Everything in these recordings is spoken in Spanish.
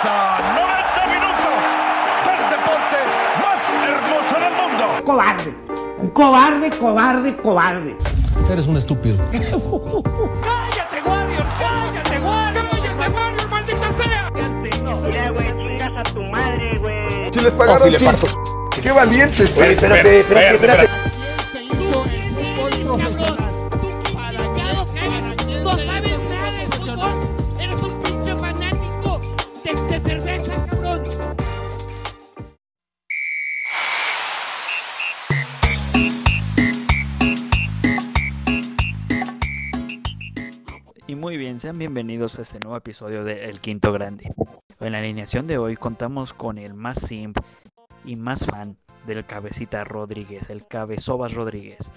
Comienza 90 minutos del deporte más hermoso del mundo. Cobarde. Un cobarde, cobarde, cobarde. Eres un estúpido. ¡Cállate, Warrior! ¡Cállate, Warrior! ¡Cállate, Warrior, maldita sea! Mira, güey, chingas a tu madre, güey. Si les pagaron si le parto. Qué valiente está. Espérate, espérate, espérate. Muy bien, sean bienvenidos a este nuevo episodio de El Quinto Grande. En la alineación de hoy contamos con el más simp y más fan del Cabecita Rodríguez, el Cabezobas Rodríguez.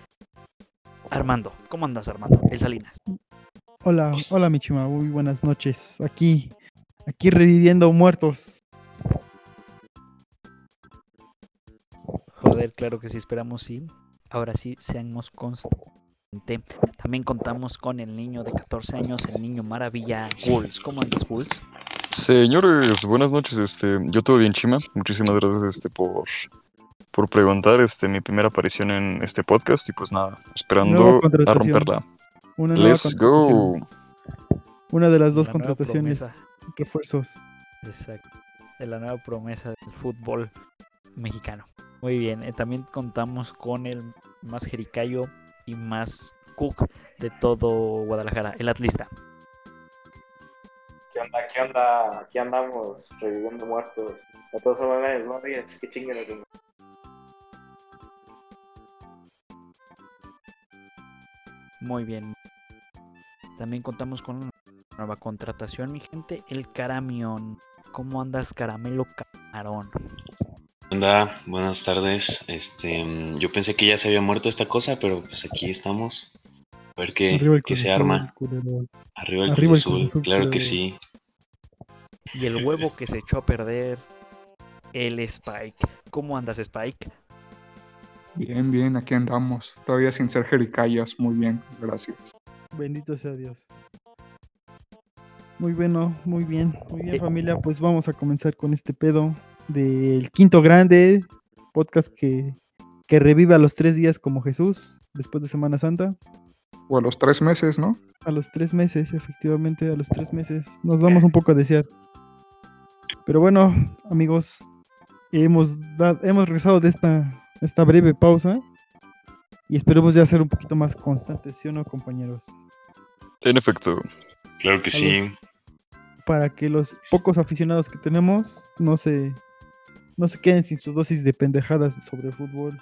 Armando, ¿cómo andas Armando? El Salinas. Hola, hola Michima, muy buenas noches. Aquí, aquí reviviendo muertos. Joder, claro que sí, esperamos sí. Ahora sí, seamos constantes. También contamos con el niño de 14 años, el niño maravilla, Ghouls. ¿Cómo andas, Ghouls? Señores, buenas noches. Este, yo todo bien, Chima. Muchísimas gracias este por por preguntar. Este, mi primera aparición en este podcast y pues nada, esperando a romperla. Una nueva Let's go. Una de las dos La contrataciones, refuerzos. Exacto. Es la nueva promesa del fútbol mexicano. Muy bien. eh, también contamos con el más jericayo y más cook de todo Guadalajara, el atlista. ¿Qué onda? ¿Qué onda? Aquí andamos reviviendo muertos. A todos no ríes, que chinguen. Muy bien. También contamos con una nueva contratación, mi gente, el Caramión. ¿Cómo andas, Caramelo Camarón? Hola, buenas tardes. Este, mm, yo pensé que ya se había muerto esta cosa, pero pues aquí estamos. A ver qué, Arriba el qué se arma. culeros. Arriba el Arriba Cruz el Cruz Azul, Azul, claro que sí. Y el huevo que se echó a perder, el Spike. ¿Cómo andas, Spike? Bien, bien, aquí andamos. Todavía sin ser jericayas. Muy bien, gracias. Bendito sea Dios. Muy bueno, muy bien, muy bien Eh. familia. Pues vamos a comenzar con este pedo del quinto grande podcast que, que revive a los tres días como Jesús después de Semana Santa. O a los tres meses, ¿no? A los tres meses, efectivamente, a los tres meses. Nos damos un poco a desear. Pero bueno, amigos, hemos, hemos regresado de esta, esta breve pausa. Y esperemos ya ser un poquito más constantes, ¿sí o no, compañeros? En efecto. Claro que A sí. los- Para que los pocos aficionados que tenemos no se, no se queden sin su dosis de pendejadas sobre el fútbol.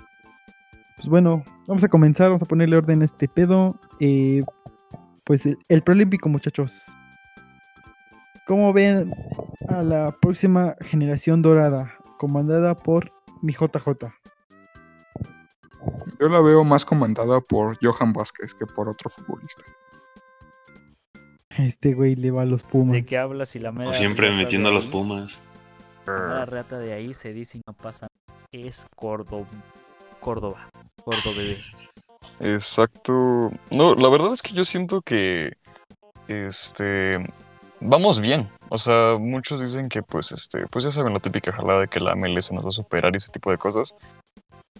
Pues bueno, vamos a comenzar, vamos a ponerle orden a este pedo. Eh, pues el, el preolímpico, muchachos. ¿Cómo ven a la próxima generación dorada, comandada por mi JJ? Yo la veo más comandada por Johan Vázquez que por otro futbolista. Este güey le va a los Pumas. ¿De qué hablas y la mera siempre metiendo a los Pumas. La reata de ahí se dice y no pasa. Es Córdoba. Córdoba. Córdoba. Exacto. No, la verdad es que yo siento que este vamos bien. O sea, muchos dicen que pues este, pues ya saben la típica jalada de que la MLS nos va a superar y ese tipo de cosas.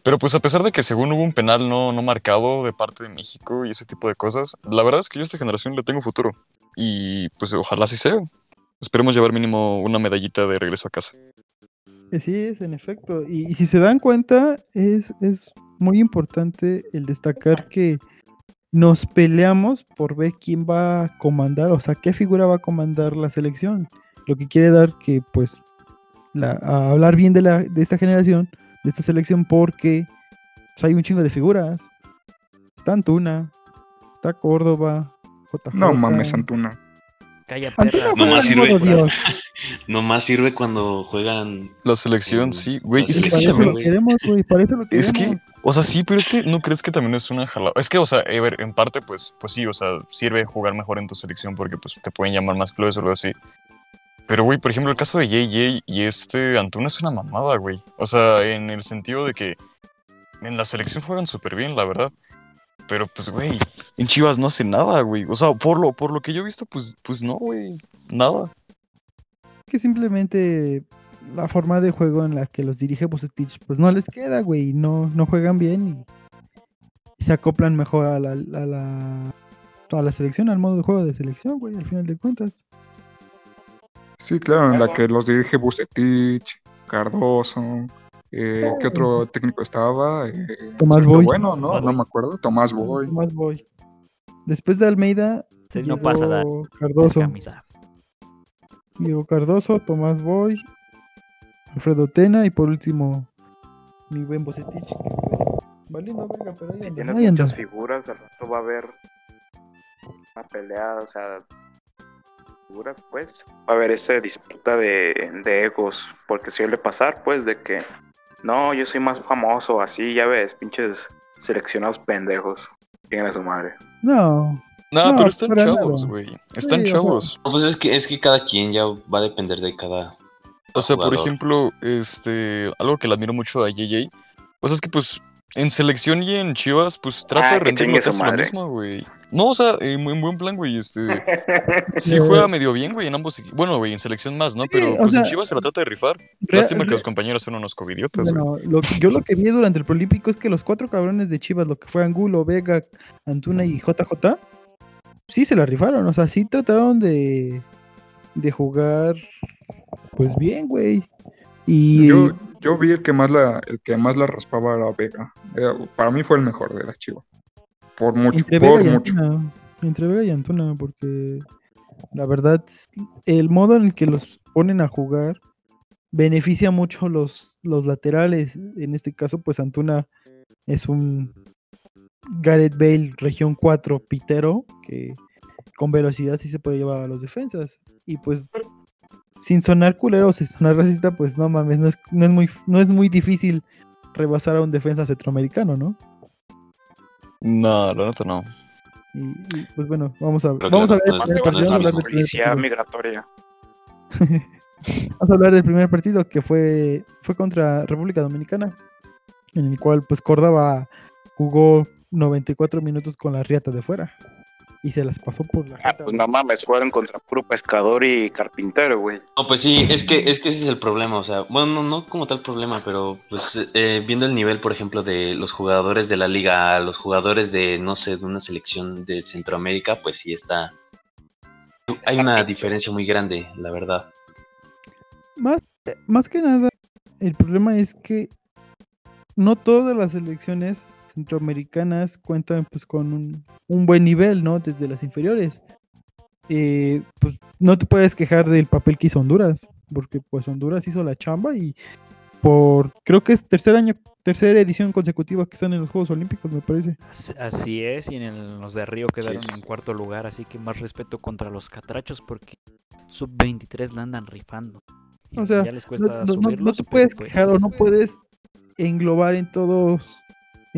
Pero pues a pesar de que según hubo un penal no, no marcado de parte de México y ese tipo de cosas, la verdad es que yo a esta generación le tengo futuro. Y pues ojalá así sea. Esperemos llevar mínimo una medallita de regreso a casa. Así es, en efecto. Y, y si se dan cuenta, es, es muy importante el destacar que nos peleamos por ver quién va a comandar, o sea, qué figura va a comandar la selección. Lo que quiere dar que, pues, la- a hablar bien de, la, de esta generación, de esta selección, porque pues, hay un chingo de figuras. Está Antuna, está Córdoba, JJ. No mames, Antuna. Calla perra. Nomás sirve-. Nomás cuando juegan. La selección, sí, güey. Es que. Es que, o sea, sí, pero es que no crees que también es una jalada. Es que, o sea, a ver, en parte, pues, pues sí, o sea, sirve jugar mejor en tu selección porque pues te pueden llamar más clubes o algo así. Pero, güey, por ejemplo, el caso de JJ y este Antuna es una mamada, güey. O sea, en el sentido de que en la selección juegan súper bien, la verdad. Pero, pues, güey, en Chivas no hace nada, güey. O sea, por lo, por lo que yo he visto, pues, pues no, güey. Nada. que simplemente la forma de juego en la que los dirige Bucetich, pues no les queda, güey, no, no juegan bien y, y se acoplan mejor a la, a la a la selección, al modo de juego de selección, güey, al final de cuentas. Sí, claro, en la que los dirige Bucetich, Cardoso. Eh, ¿Qué otro técnico estaba? Eh, Tomás Boy. Bueno, no, no me acuerdo. Tomás Boy. Tomás Boy. Después de Almeida, Sí, no pasa nada. Cardoso. Diego Cardoso, Tomás Boy, Alfredo Tena y por último mi buen Bocetich. Pues, valiendo verga, pero ahí anda, Tiene ahí anda. muchas figuras, al rato va a haber una pelea, o sea, figuras, pues. Va a haber esa disputa de, de egos, porque suele pasar, pues, de que no, yo soy más famoso, así, ya ves, pinches seleccionados pendejos. Tienen a su madre. No, No, No, pero están chavos, güey. Están Sí, o sea, chavos. Pues es que, es que cada quien ya va a depender de cada. O sea, por ejemplo, este, algo que le admiro mucho a JJ, pues es que pues en selección y en Chivas, pues trata Ah, de rendir casi lo madre. mismo, güey. No, o sea, en buen, buen plan, güey, este, sí juega medio bien, güey, en ambos, bueno, güey, en selección más, ¿no? Sí, Pero pues en Chivas se la trata de rifar. Lástima que los compañeros son unos covidiotas, güey. Bueno, lo que- yo lo que vi durante el Prolímpico es que los cuatro cabrones de Chivas, lo que fue Angulo, Vega, Antuna y JJ, sí se la rifaron. O sea, sí trataron de, de jugar, pues bien, güey. Y Yo, yo vi el que más la, el que más la raspaba era Vega. Para mí fue el mejor de la Chiva. Por mucho, entre por Vega y mucho. Antuna, entre Vega y Antuna, porque la verdad, el modo en el que los ponen a jugar beneficia mucho los, los laterales. En este caso, pues Antuna es un Gareth Bale región 4 pitero que con velocidad sí se puede llevar a los defensas. Y pues sin sonar culero o sin sonar racista, pues no mames, no es, no es muy no es muy difícil rebasar a un defensa centroamericano, ¿no? No, la neta no. Y, y, pues bueno, vamos a, Pero vamos a ver partido, vamos a hablar primer Policía migratoria. Vamos a hablar del primer partido que fue, fue contra República Dominicana, en el cual pues Córdoba jugó 94 minutos con la riata de fuera y se las pasó por la Ah, jeta, pues no mames, juegan contra puro pescador y carpintero, güey. No, pues sí, es que, es que ese es el problema, o sea, bueno, no, no como tal problema, pero pues eh, viendo el nivel, por ejemplo, de los jugadores de la liga a los jugadores de, no sé, de una selección de Centroamérica, pues sí está... Hay una diferencia muy grande, la verdad. Más, más que nada, el problema es que no todas las selecciones centroamericanas cuentan pues con un, un buen nivel, ¿no? Desde las inferiores. Eh, pues no te puedes quejar del papel que hizo Honduras, porque pues Honduras hizo la chamba y por creo que es tercer año, tercera edición consecutiva que están en los Juegos Olímpicos, me parece. Así- es, y en el- los de Río quedaron Sí. en cuarto lugar, así que más respeto contra los catrachos porque sub-23 la andan rifando. Y O sea, ya les No, cuesta no- no- no te puedes pues, quejar o no puedes englobar en todos,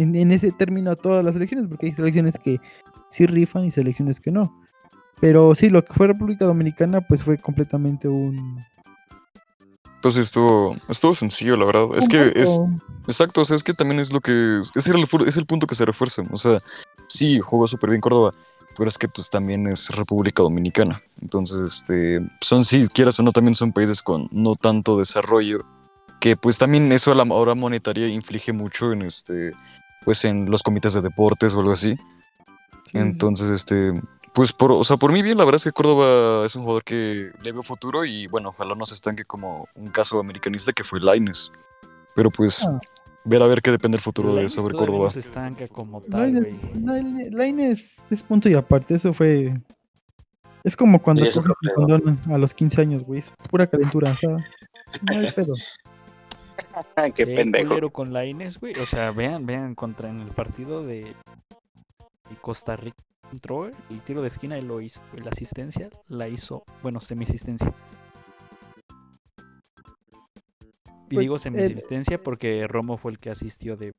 en, en ese término a todas las selecciones, porque hay selecciones que sí rifan y selecciones que no. Pero sí, lo que fue República Dominicana, pues fue completamente un. Pues estuvo, estuvo sencillo, la verdad. Es que es, Exacto, o sea, es que también es lo que. Era el, es el punto que se refuerza. O sea, sí, jugó súper bien Córdoba, pero es que pues también es República Dominicana. Entonces, este. Son, sí, quieras o no, también son países con no tanto desarrollo. Que pues también eso a la hora monetaria inflige mucho en este. Pues en los comités de deportes o algo así. sí, Entonces, este. Pues por, o sea, por mí bien, la verdad es que Córdoba es un jugador que le veo futuro y bueno, ojalá no se estanque como un caso americanista que fue Laines. Pero pues, Ah. ver a ver qué depende el futuro de sobre Córdoba. No se estanca como tal, Lainez es punto y aparte, eso fue. Es como cuando Sí, es coges condón a los 15 años, güey. Es pura calentura, o sea, no hay pedo. Qué Eh, pendejo. con la Inés, güey. O sea, vean, vean contra en el partido de, Costa Rica. Entró el tiro de esquina y lo hizo. La asistencia la hizo, bueno, semi-asistencia. Y Pues, digo el- semi-asistencia porque Romo fue el que asistió de.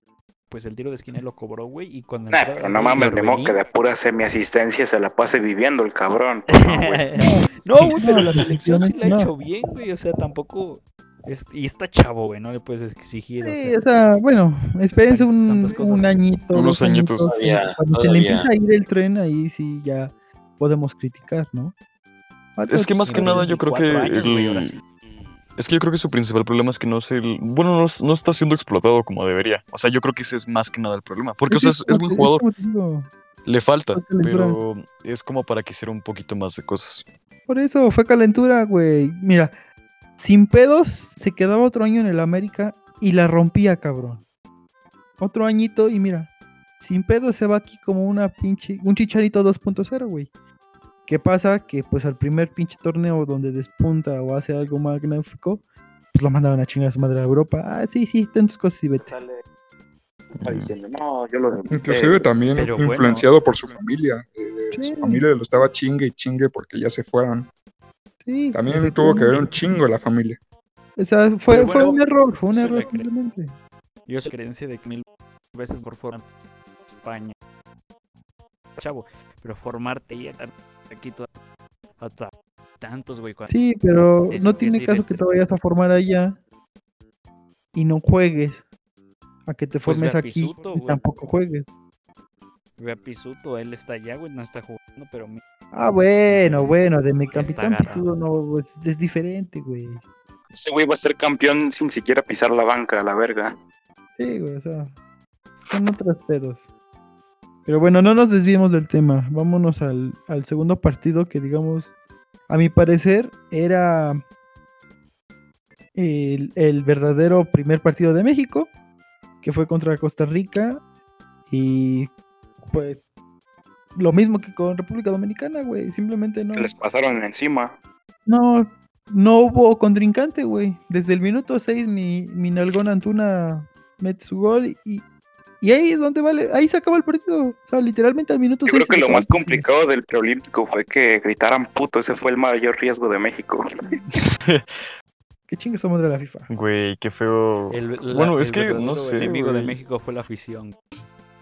Pues el tiro de esquina lo cobró, güey. Y con la Nah, pero no de mames, de modo que de pura semi-asistencia se la pase viviendo el cabrón. Pues no, güey. no, pero la selección sí la ha No. hecho bien, güey. O sea, tampoco. Es- y está chavo, güey. No le puedes exigir. o Sí, sea, o sea, bueno, espérense un, un añito. Unos añitos. Todavía, Cuando se le todavía. empieza a ir el tren, ahí sí ya podemos criticar, ¿no? Es que más que nada yo creo que 24 años, güey, ahora el- sí. Es que yo creo que su principal problema es que no se... Bueno, no, no está siendo explotado como debería. O sea, yo creo que ese es más que nada el problema. Porque, o sea, es, es buen jugador. te digo, Le falta, pero es como para que hiciera un poquito más de cosas. Por eso fue calentura, güey. Mira, sin pedos se quedaba otro año en el América y la rompía, cabrón. Otro añito y mira, sin pedos se va aquí como una pinche, un chicharito 2.0, güey. ¿Qué pasa? Que pues al primer pinche torneo donde despunta o hace algo magnífico, pues lo mandaban a chingar a su madre a Europa. Ah, sí, sí, ten tus cosas y vete. Diciendo, no, yo lo Inclusive también Pero bueno. influenciado por su familia. eh, Sí. Su familia lo estaba chingue y chingue porque ya se fueron. Sí, También tuvo que ver un chingo la familia. O sea, fue, fue un error, fue un error simplemente. Yo soy creencia de que mil veces por formar España. Chavo, pero formarte y estar aquí toda- hasta tantos, güey. cuando- Sí, pero Es- no tiene caso que te vayas a formar allá y no juegues. A que te Pues formes aquí Pisuto, y tampoco juegues. Ve a Pisuto, él está allá, güey, no está jugando, pero mi- Ah, bueno, bueno, de mi capitán. Pitudo no, pues, es diferente, güey. Ese güey va a ser campeón sin siquiera pisar la banca, a la verga. Sí, güey, o sea, son otros pedos. Pero bueno, no nos desviemos del tema. Vámonos al, al segundo partido que, digamos, a mi parecer, era el, el verdadero primer partido de México, que fue contra Costa Rica. Y pues lo mismo que con República Dominicana, güey. Simplemente no. Se les pasaron encima. No, no hubo contrincante, güey. Desde el minuto 6 mi, mi Nalgón Antuna mete su gol y, y ahí es donde vale, ahí se acaba el partido. O sea, literalmente al minuto Yo 6. creo que lo más complicado del preolímpico fue que gritaran puto. Ese fue el mayor riesgo de México. ¿Qué chingas somos de la FIFA? Güey, qué feo. el, la- bueno, el es que no sé. enemigo de. México fue la afición.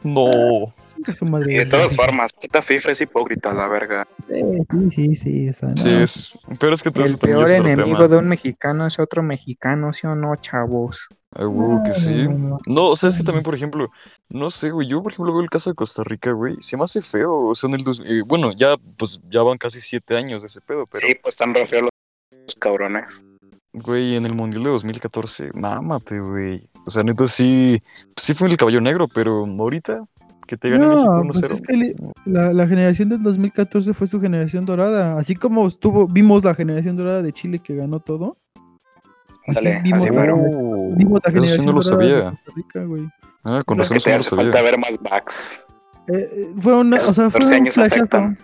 No. Chinga su madre Y de todas formas, puta FIFA es hipócrita, la verga. Eh, Sí, sí, sí, o sea, Sí, es. Pero es que El eso peor enemigo tema. de un mexicano es otro mexicano, ¿sí o no, chavos? Ah, huevo que No, sí. no, o sea, es que también, por ejemplo, no sé, güey, yo, por ejemplo, veo el caso de Costa Rica, güey, se me hace feo, o sea, en el dos- eh, bueno, ya, pues, ya van casi siete años de ese pedo, pero, Sí, pues están re feos los, los cabrones. güey, en el Mundial de 2014, mámate, güey, o sea, neta, sí, sí fue el caballo negro, pero ahorita, que te gane México No, 1-0. pues es que la, la generación del 2014 fue su generación dorada. Así como estuvo, vimos la generación dorada de Chile que ganó todo. Así vimos, así la, vimos la eso sí generación no lo dorada de sabía. Costa Rica, güey. Ah, con Es razón que eso te hace sabía. falta ver más backs. Eh, eh, fue una, o sea, fue 14 un flashazo. Fue un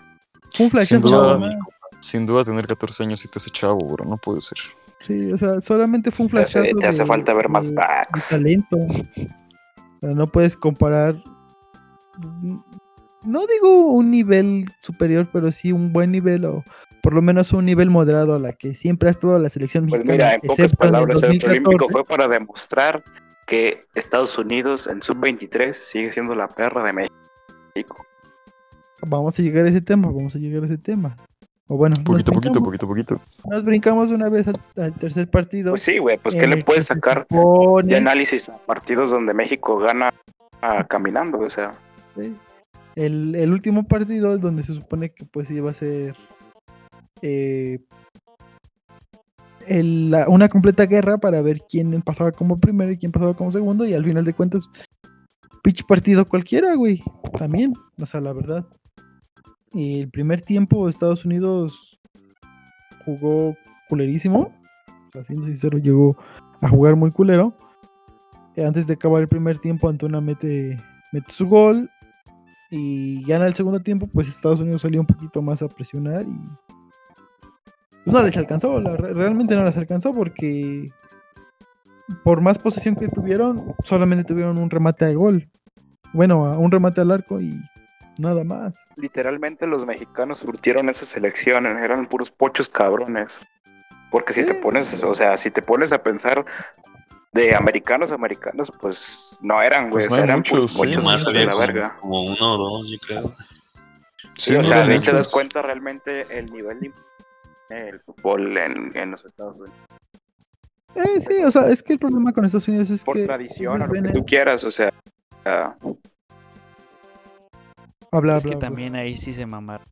Sin flashazo más. sin duda tener 14 años y te hace chavo, bro, no puede ser. Sí, o sea, solamente fue un Te hace, flashazo. te hace de- falta ver más de- de backs. talento. O sea, no puedes comparar. No digo un nivel superior, pero sí un buen nivel o por lo menos un nivel moderado a la que siempre ha estado la selección Pues mexicana. mira, en pocas excepto en el palabras, el preolímpico 2014. fue para demostrar que Estados Unidos en sub-23 sigue siendo la perra de México. Vamos a llegar a ese tema, vamos a llegar a ese tema. O bueno, Poquito, poquito, poquito, poquito. Nos brincamos una vez al, al tercer partido. Pues sí, güey, pues ¿qué le puedes sacar supone- de análisis a partidos donde México gana ah, caminando? O sea, El, el último partido donde se supone que pues iba a ser eh, la- una completa guerra para ver quién pasaba como primero y quién pasaba como segundo y al final de cuentas pinche partido cualquiera, güey. También, o sea, la verdad. Y el primer tiempo Estados Unidos jugó culerísimo. O sea, siendo sincero, llegó a jugar muy culero. Antes de acabar el primer tiempo, Antuna mete, mete su gol. Y ya en el segundo tiempo, pues Estados Unidos salió un poquito más a presionar y no les alcanzó, la- realmente no les alcanzó porque por más posesión que tuvieron, solamente tuvieron un remate de gol. Bueno, a- un remate al arco y nada más. literalmente los mexicanos surtieron esa selección, eran puros pochos cabrones. Porque si te pones, o sea, si te pones a pensar de americanos a americanos, pues no eran, güey, Pues no eran muchos, puros sí. pochos Más de la como, verga. como uno o dos, yo creo. Sí, Sí, o sea, ahí te das muchos. cuenta realmente el nivel de el fútbol en, en los Estados Unidos. Eh, sí, o sea, es que el problema con Estados Unidos es Por que tradición, ellos o lo que tú quieras, o sea, ah, habla, es que habla. también ahí sí se mamaron.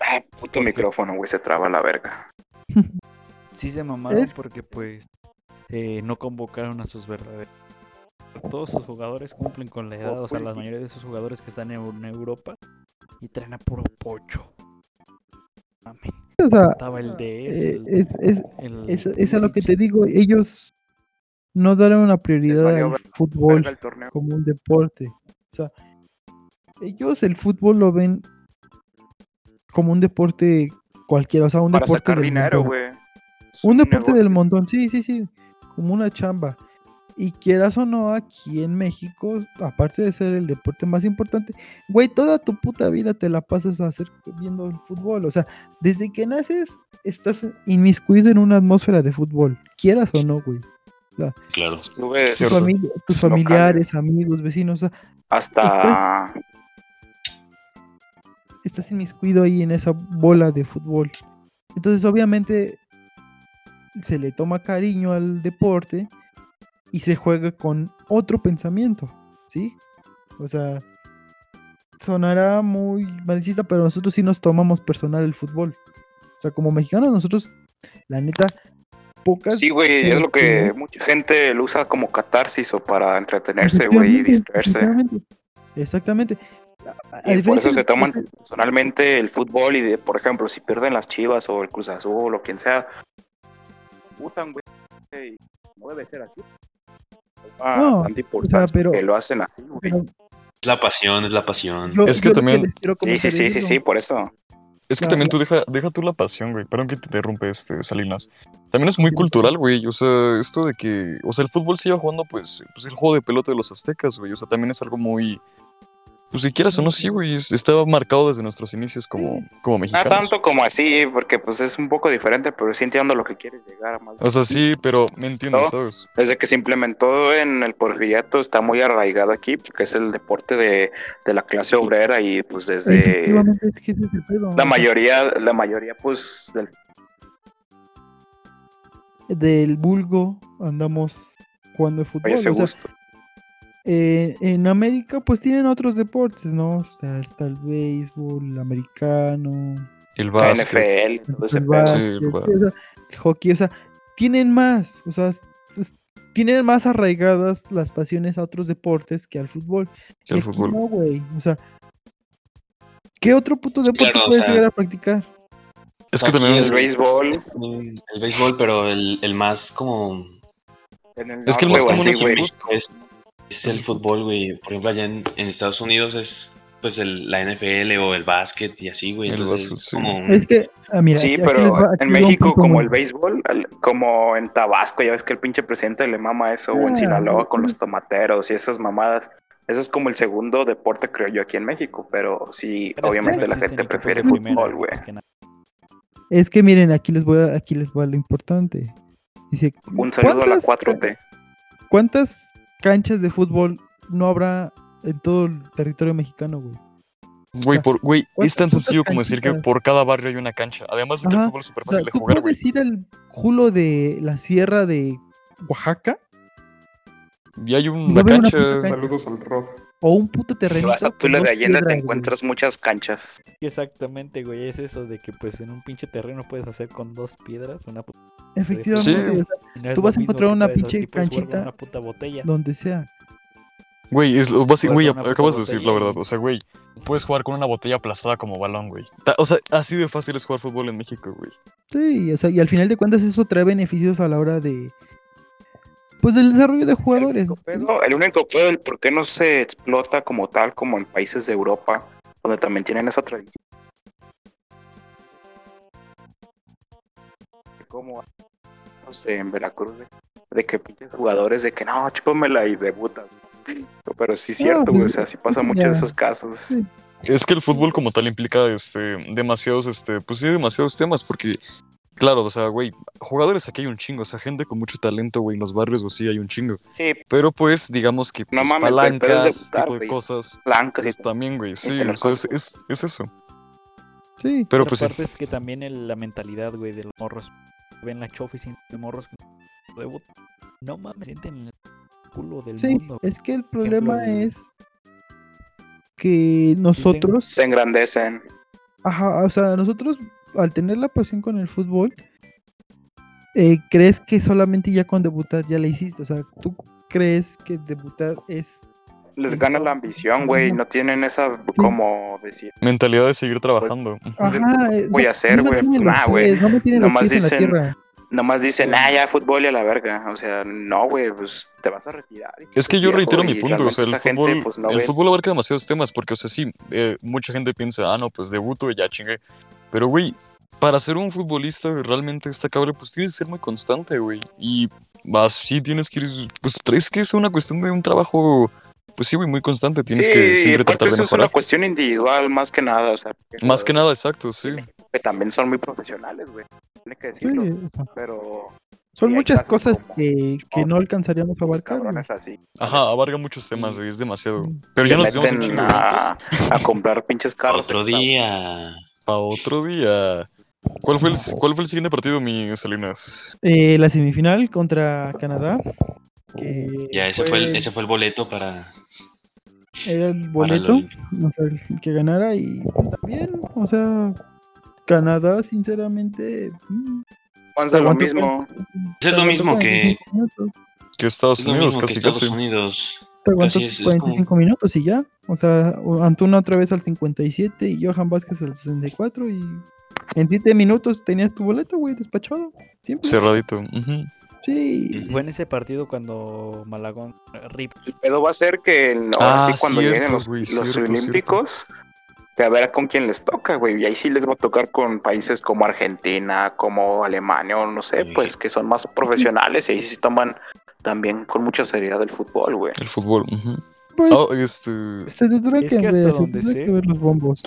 Ay, puto micrófono, güey, se traba la verga. Sí se mamaron Es- porque pues eh, no convocaron a sus verdaderos. Todos sus jugadores cumplen con la edad, o sea, la sí. mayoría de sus jugadores que están en, Europa y traen a puro pocho. Mame. O sea, Estaba el DS. eh, el- es, es, el es, es a lo que te digo, ellos no darán una prioridad al fútbol como un deporte. O sea, ellos el fútbol lo ven como un deporte cualquiera, o sea, un Para deporte sacar del dinero, montón. Un deporte negocio. del montón, sí, sí, sí, como una chamba. Y quieras o no, aquí en México, aparte de ser el deporte más importante, güey, toda tu puta vida te la pasas a hacer viendo el fútbol. O sea, desde que naces, estás inmiscuido en una atmósfera de fútbol, quieras o no, güey. Claro. Tú ves Tus, fami- tus local. familiares, amigos, vecinos, o sea, hasta estás inmiscuido ahí en esa bola de fútbol. Entonces, obviamente, se le toma cariño al deporte y se juega con otro pensamiento, ¿sí? O sea, sonará muy malicista, pero nosotros sí nos tomamos personal el fútbol. O sea, como mexicanos, nosotros, la neta, pocas. Sí, güey, es lo que mucha gente lo usa como catarsis o para entretenerse, güey, y distraerse. Exactamente. A- a Y por eso se toman personalmente el fútbol y, de, por ejemplo, si pierden las Chivas o el Cruz Azul o quien sea, putan, güey, no debe ser así. Ah, No, o sea, pero- que lo hacen así, güey. pero Es la pasión, es la pasión. yo- Es que también- Sí, sí, sí, sí, sí, por eso. Es que también tú deja, deja tú la pasión, güey. Perdón que te interrumpe este Salinas. También es muy cultural, güey. O sea, esto de que. O sea, el fútbol se iba jugando, pues, pues el juego de pelota de los aztecas, güey. O sea, también es algo muy. Pues si quieras o no, sí, güey. es- Estaba marcado desde nuestros inicios como, como No mexicanos. tanto como así, porque pues es un poco diferente, pero sí entiendo lo que quieres llegar a más. O sea, sí, pero me entiendes, No. ¿sabes? Desde que se implementó en el porfiriato está muy arraigado aquí, porque es el deporte de, de la clase obrera y pues desde Efectivamente, es que ese es el pedo. la mayoría, la mayoría pues del del vulgo andamos jugando fútbol. ese o sea, gusto. Eh, en América pues tienen otros deportes, ¿no? O sea, está el béisbol, el americano, El básquet. NFL, el pedo. básquet, Sí, el sí, básquet. o sea, el hockey, o sea, tienen más, o sea, tienen más arraigadas las pasiones a otros deportes que al fútbol. que aquí fútbol. no, güey, o sea, ¿qué otro puto deporte Claro, o puedes sea, llegar a practicar? Es que también. El béisbol, El béisbol, pero el, el más como. en el Es que el más común así, es el. Es, el fútbol, güey. Por ejemplo, allá en, en Estados Unidos es pues el, la NFL o el básquet y así, güey. Entonces básquet, es como un- Es que, ah, mira, Sí, aquí- pero les va- aquí en México, como el béisbol, como en Tabasco, ya ves que el pinche presidente le mama eso, o en Ah, Sinaloa con los tomateros y esas mamadas. Eso es como el segundo deporte, creo yo, aquí en México, pero sí, Pero es que obviamente la gente prefiere fútbol, güey. Es que miren, aquí les voy a, aquí les va lo importante. Dice, Un saludo a la ¿cuántas- 4T. ¿Cuántas canchas de fútbol no habrá en todo el territorio mexicano, güey? Güey, sea, por, güey, es ¿cuántas- tan sencillo como decir que por cada barrio hay una cancha. Además de que el fútbol es súper O sea, fácil de tú jugar, güey. puedes ir al culo de la sierra de Oaxaca Y hay una cancha. Saludos al Rod. O un puto Si terreno. vas a Tula de Allende te encuentras muchas canchas. Exactamente, güey, es eso de que pues en un pinche terreno puedes hacer con dos piedras una puta... Efectivamente, Sí. o sea, y no es Tú vas a encontrar una pinche hacer- puedes jugar con canchita una puta botella. donde sea. Güey, es lo básico, Jugar güey, acabas de decir la verdad. O sea, güey, puedes jugar con una botella aplastada como balón, güey. O sea, así de fácil es jugar fútbol en México, güey. Sí, o sea, y al final de cuentas eso trae beneficios a la hora de pues del desarrollo de jugadores. El único pedo del por qué no se explota como tal, como en países de Europa, donde también tienen esa tradición. Como, no sé, en Veracruz, de, de que pinches jugadores de que no, chúpamela y debutan. Pero sí es cierto, güey, o pues, sea, sí pasa eso mucho ya- de esos casos. Sí. Es que el fútbol como tal implica este demasiados, este, pues sí, demasiados temas, porque, claro, o sea, güey, jugadores aquí hay un chingo, o sea, gente con mucho talento, güey, en los barrios, o sí hay un chingo. Sí, Pero pues, digamos que No pues, mames, güey, pero es palancas, debutar, tipo de cosas, blancas y pues también, güey, sí, o sea, es, es, es eso. Sí. Pero pues sí. parte es que también el- la mentalidad, güey, de los morros. Ven la chofis de morros. No mames, sienten el culo del Sí, mundo. es que el problema el- es que nosotros se engrandecen. Ajá, o sea, nosotros al tener la pasión con el fútbol, eh, ¿crees que solamente ya con debutar ya la hiciste? O sea, ¿tú crees que debutar es... Les gana la ambición, güey. No tienen esa, como decir, Mentalidad de seguir trabajando. Ajá, eh, voy a hacer, no güey. los Nah, güey. no tienen los Nomás dicen, tierra. nomás dicen, ah, ya fútbol y a la verga. O sea, no, güey, pues te vas a retirar. Es que yo reitero mi punto, o sea, el fútbol, gente, pues, no el fútbol abarca demasiados temas, porque, o sea, sí, eh, mucha gente piensa, ah, no, pues debuto y ya chingué. Pero, güey, para ser un futbolista realmente destacable, pues tienes que ser muy constante, güey. Y vas, sí tienes que ir, pues es que es una cuestión de un trabajo, pues sí, güey, muy constante. Tienes sí, que siempre tratar de eso es una mejorar. cuestión individual más que nada, o sea, Más que nada, exacto, sí. que también son muy profesionales, güey. Tiene que Sí, decirlo. o sea, Pero son muchas cosas como que, que no alcanzaríamos a abarcar. así. Ajá, abarca muchos temas, güey, es demasiado. Pero se ya nos un meten chingo. a, a comprar pinches carros. Otro día. A otro día. ¿Cuál fue, el, ¿Cuál fue el siguiente partido, mi Salinas? Eh, la semifinal contra Canadá. Que Ya, ese fue, el, ese fue el boleto para. Era el boleto, o sea, el que ganara y pues, también, o sea, Canadá, sinceramente. mm, Juanza, lo mismo. Es lo mismo que, 45 minutos, Que Estados Unidos, casi, Estados casi. Unidos. Te aguantó es, tus es como- 45 minutos y ya. O sea, Antuna otra vez al 57 y Johan Vázquez al 64 y en 7 minutos tenías tu boleto, güey, despachado. Siempre. Cerradito. Sí. Fue en ese partido cuando Malagón eh, rip. El pedo va a ser que el- ahora Ah, sí cuando cierto, lleguen los, güey, los cierto, olímpicos, que a ver con quién les toca, güey. Y ahí sí les va a tocar con países como Argentina, como Alemania, o no sé, Sí. pues que son más profesionales y ahí sí toman también con mucha seriedad el fútbol, güey. El fútbol. ujú. Pues Ah, este. se tendrá Es que, que hasta ver, se donde sé- que ver los bombos.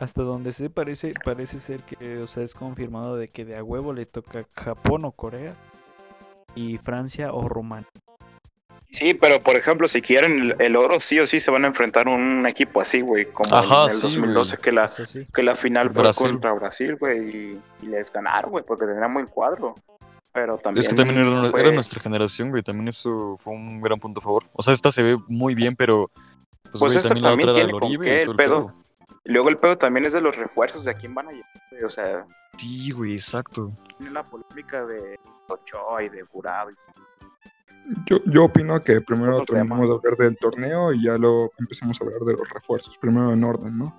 Hasta donde se parece, parece ser que, o sea, es confirmado de que de a huevo le toca Japón o Corea y Francia o Rumania. Sí, pero por ejemplo, si quieren el, el oro, sí o sí se van a enfrentar a un equipo así, güey, como Ajá, en el sí, 2012 que la sí. que la final fue Brasil. contra Brasil, güey, y, y les ganaron, güey, porque tenían buen cuadro. Pero también Es que también era, fue- era nuestra generación, güey. También eso fue un gran punto a favor. O sea, esta se ve muy bien, pero. Pues, Pues güey, esta también la también otra tiene con qué el pedo. luego el pedo también es de los refuerzos de a quién van a llevar, güey, o sea, Sí, güey, exacto. tiene la polémica de Ochoa y de Jurado. y- Yo, yo opino que primero terminemos de hablar del torneo y ya luego empecemos a hablar de los refuerzos. Primero en orden, ¿no?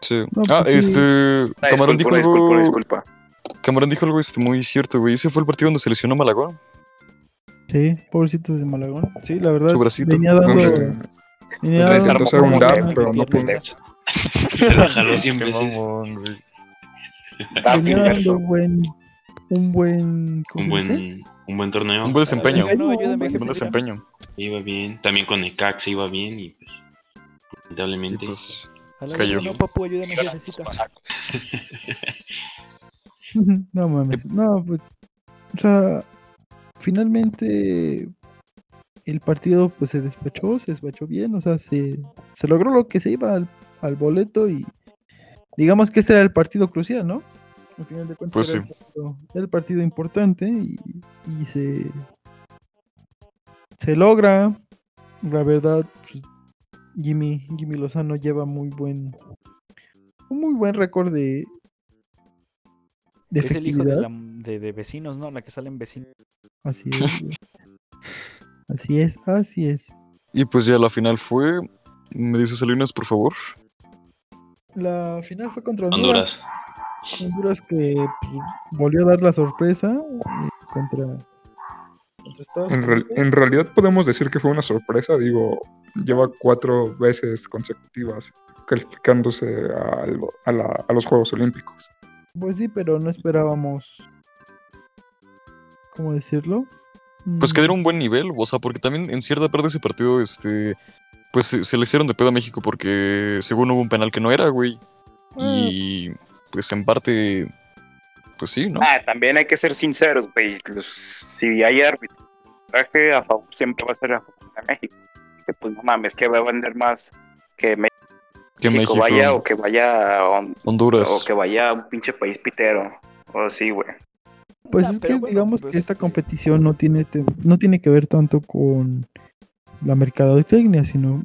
Sí. No, ah, pues sí. este. Ah, Camarón disculpa, disculpa, una disculpa. Camarón dijo algo este, muy cierto, güey. Ese fue el partido donde se lesionó Malagón. Sí, pobrecitos de Malagón. Sí, la verdad. Su bracito. Venía dando. Venía dando intentó hacer un Pierna, pero no pudo. Se la jaló 100 Qué veces. venía dando buen. Un buen. ¿Cómo Un se dice? buen, un buen torneo. Un buen desempeño. No, ayúdame, Un Un buen desempeño. Iba bien. También con se iba bien y pues. Y Lamentablemente. pues. A la Cayó. No, papu, ayúdame, jefecita. No mames. No, pues. O sea, finalmente el partido pues se despachó, se despachó bien, o sea, se, se logró lo que se iba al, al boleto y digamos que este era el partido crucial, ¿no? Al final de cuentas Pues era, sí. el partido, era el partido importante y, y se, se logra. La verdad, pues, Jimmy, Jimmy Lozano lleva muy buen un muy buen récord de, de Es el hijo de, la- de, de vecinos, ¿no? La que salen vecinos. Así es. Así es, así es. Y pues ya la final fue. ¿Me dices Salinas, por favor? La final fue contra Honduras. Honduras. Honduras que pues, volvió a dar la sorpresa eh, contra, contra Estados En, real- Unidos. en realidad podemos decir que fue una sorpresa, digo, lleva cuatro veces consecutivas calificándose al- a, la- a los Juegos Olímpicos. Pues sí, pero no esperábamos. ¿Cómo decirlo? Pues Mm, que diera un buen nivel, o sea, porque también en cierta parte de ese partido, este. Pues se, se le hicieron de pedo a México porque según hubo un penal que no era, güey. Y pues en parte. Pues sí, ¿no? Ah, también hay que ser sinceros, güey. los- Si hay arbitraje a favor, siempre va a ser a favor de México. Que pues no mames, que va a vender más que México, que México, vaya o que vaya a Hon- Honduras. o que vaya a un pinche país pitero. O sí, güey. Pues Ah, es que bueno, digamos pues, que esta eh, competición no tiene te- no tiene que ver tanto con la mercadotecnia, sino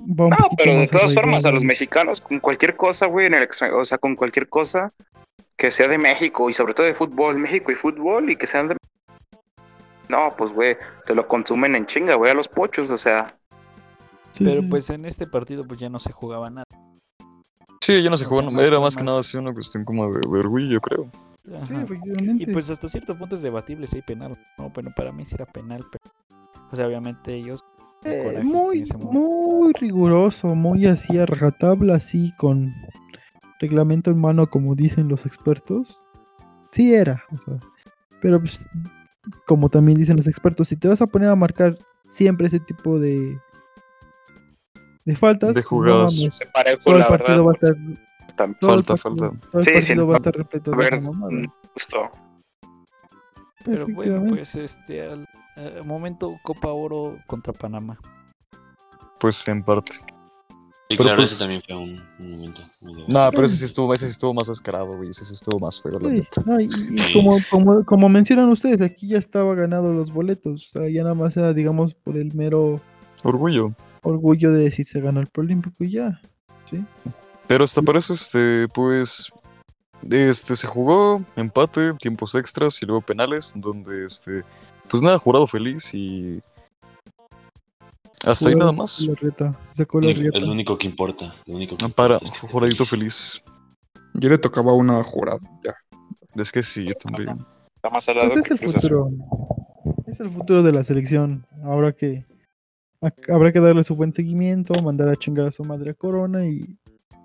va un No, pero de todas formas, a los mexicanos, con cualquier cosa, güey, en el o sea, con cualquier cosa que sea de México y sobre todo de fútbol, México y fútbol y que sean de. No, pues, güey, te lo consumen en chinga, güey, a los pochos, o sea. Sí, Pero pues en este partido pues ya no se jugaba nada. Sí, ya no se O jugó, sea, no- más era más que nada así una cuestión como de, de orgullo, yo creo. sí, efectivamente. Y pues hasta cierto punto es debatible si hay penal. No, bueno, para mí sí era penal, pero... O sea, obviamente ellos... el Eh, muy, muy riguroso, muy así a rajatabla, así con reglamento en mano, como dicen los expertos. Sí era, o sea, pero pues, como también dicen los expertos, si te vas a poner a marcar siempre ese tipo de de faltas, De no jugadas. mames, Se parejo, todo el partido verdad. va a estar tam- todo el Falta, partido, falta. todo el Sí, partido sí, va a estar repleto A de ver, mm, justo. Pero bueno, pues este... Al, al momento Copa Oro contra Panamá. Pues en parte. Y Pero claro, pues- ese también fue un, un momento. No, pero ese sí estuvo, ese sí estuvo más descarado, güey. Ese sí estuvo más feo, la Sí, neta. no, y, y Sí. como, como, como mencionan ustedes, aquí ya estaba ganado los boletos. O sea, ya nada más era, digamos, por el mero Orgullo. Orgullo de decir se ganó el Prolímpico y ya. ¿sí? Pero hasta para eso, este, pues, este, se jugó empate, tiempos extras y luego penales, donde, este, pues nada, jurado feliz y hasta ahí nada más. La reta, se sacó la. Es lo único que importa. Lo único que Para, importa es que juradito feliz. feliz. Yo le tocaba una jurado, ya. Es que sí, yo también. Está más al lado Pues es el futuro. Es el futuro de la selección. Ahora que habrá que darle su buen seguimiento, mandar a chingar a su madre a Corona y,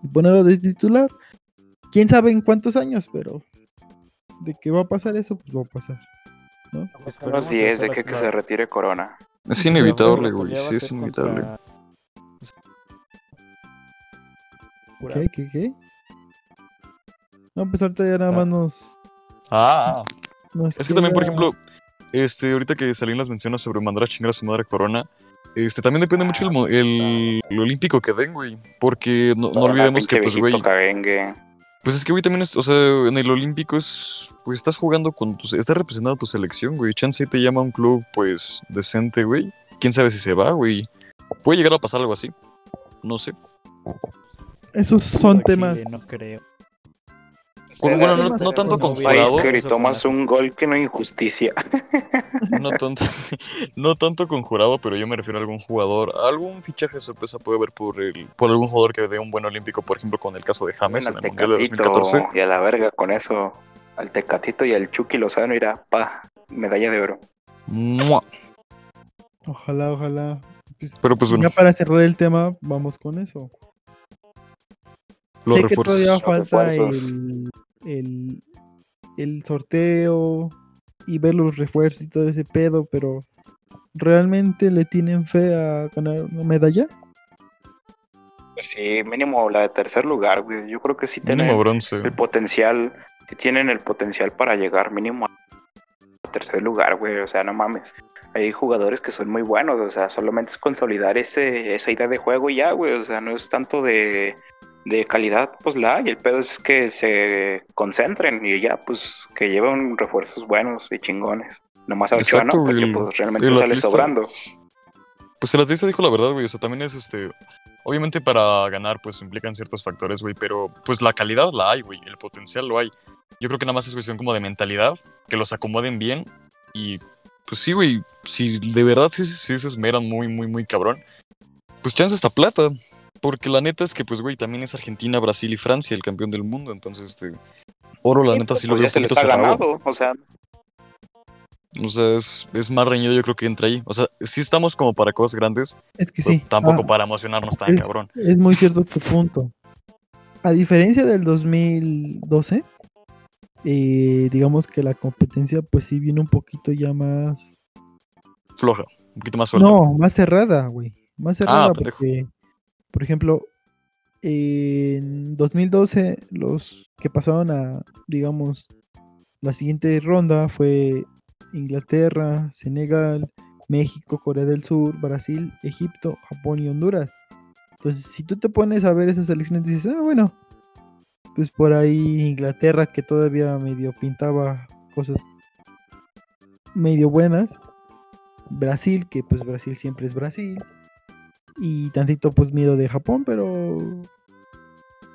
y ponerlo de titular. Quién sabe en cuántos años, pero de que va a pasar eso, pues va a pasar. ¿no? Unos 10 eso, de que, se retire Corona. Es inevitable, güey, a sí es inevitable. contra- ¿Qué? ¿Qué? ¿Qué? No, pues ahorita ya nada Ah. más nos. Ah, nos es que también, por ejemplo, este, ahorita que salían las menciones sobre mandar a chingar a su madre Corona, este, también depende mucho el, mo- el, el olímpico que den, güey, porque no, olvidemos que, pues, güey. Pues es que, güey, también es, o sea, en el Olímpico es, pues estás jugando con tu, estás representando a tu selección, güey. Chance te llama a un club, pues, decente, güey. Quién sabe si se va, güey. Puede llegar a pasar algo así. No sé. Esos son temas. No creo. Bueno, Será bueno, no, no tanto con que tomas con un gol que no hay injusticia. no tanto, no tanto con jurado, pero yo me refiero a algún jugador, algún fichaje sorpresa puede haber por el, por algún jugador que dé un buen olímpico, por ejemplo, con el caso de James Bueno, en el Mundial de Tecatito 2014. y a la verga con eso. Al Tecatito y al Chucky Lozano irá, pa, medalla de oro. ¡Mua! Ojalá, ojalá. Pues, Pero pues bueno, Ya para cerrar el tema, vamos con eso. los sé que refuerzos. todavía Los falta el, el, el sorteo y ver los refuerzos y todo ese pedo, pero ¿realmente le tienen fe a ganar una medalla? Pues sí, mínimo la de tercer lugar, güey. Yo creo que sí tienen bronce. el potencial, sí tienen el potencial para llegar mínimo a tercer lugar, güey. O sea, no mames. Hay jugadores que son muy buenos, o sea, solamente es consolidar ese, esa idea de juego y ya, güey. O sea, no es tanto de, de calidad, pues la hay. El pedo es que se concentren y ya, pues que lleven refuerzos buenos y chingones. Nomás a Ochoa, Exacto, ¿no? Porque el- pues realmente sale atlista. sobrando. Pues el atlista dijo la verdad, güey. O sea, también es este. Obviamente para ganar, pues implican ciertos factores, güey. Pero pues la calidad la hay, güey. El potencial lo hay. Yo creo que nada más es cuestión como de mentalidad. Que los acomoden bien. Y pues sí, güey. Si de verdad sí, sí se esmeran muy, muy, muy cabrón. Pues chance esta plata. Porque la neta es que, pues, güey, también es Argentina, Brasil y Francia el campeón del mundo. Entonces, este. Oro, la neta, sí lo Pues veo ya un se les ha ganado, o sea, O sea, es, es más reñido, yo creo que entra ahí. O sea, sí estamos como para cosas grandes. Es que pero sí. Tampoco ah, para emocionarnos tan es, cabrón. es muy cierto tu punto. A diferencia del 2012, eh, digamos que la competencia pues sí viene un poquito ya más... Floja, un poquito más suelta. No, más cerrada, güey. Más cerrada pendejo. porque, por ejemplo, en 2012 los que pasaron a, digamos, la siguiente ronda fue Inglaterra, Senegal, México, Corea del Sur, Brasil, Egipto, Japón y Honduras. Entonces, si tú te pones a ver esas selecciones, dices, ah, bueno, pues por ahí Inglaterra que todavía medio pintaba cosas medio buenas. Brasil, que pues Brasil siempre es Brasil. Y tantito pues miedo de Japón, pero...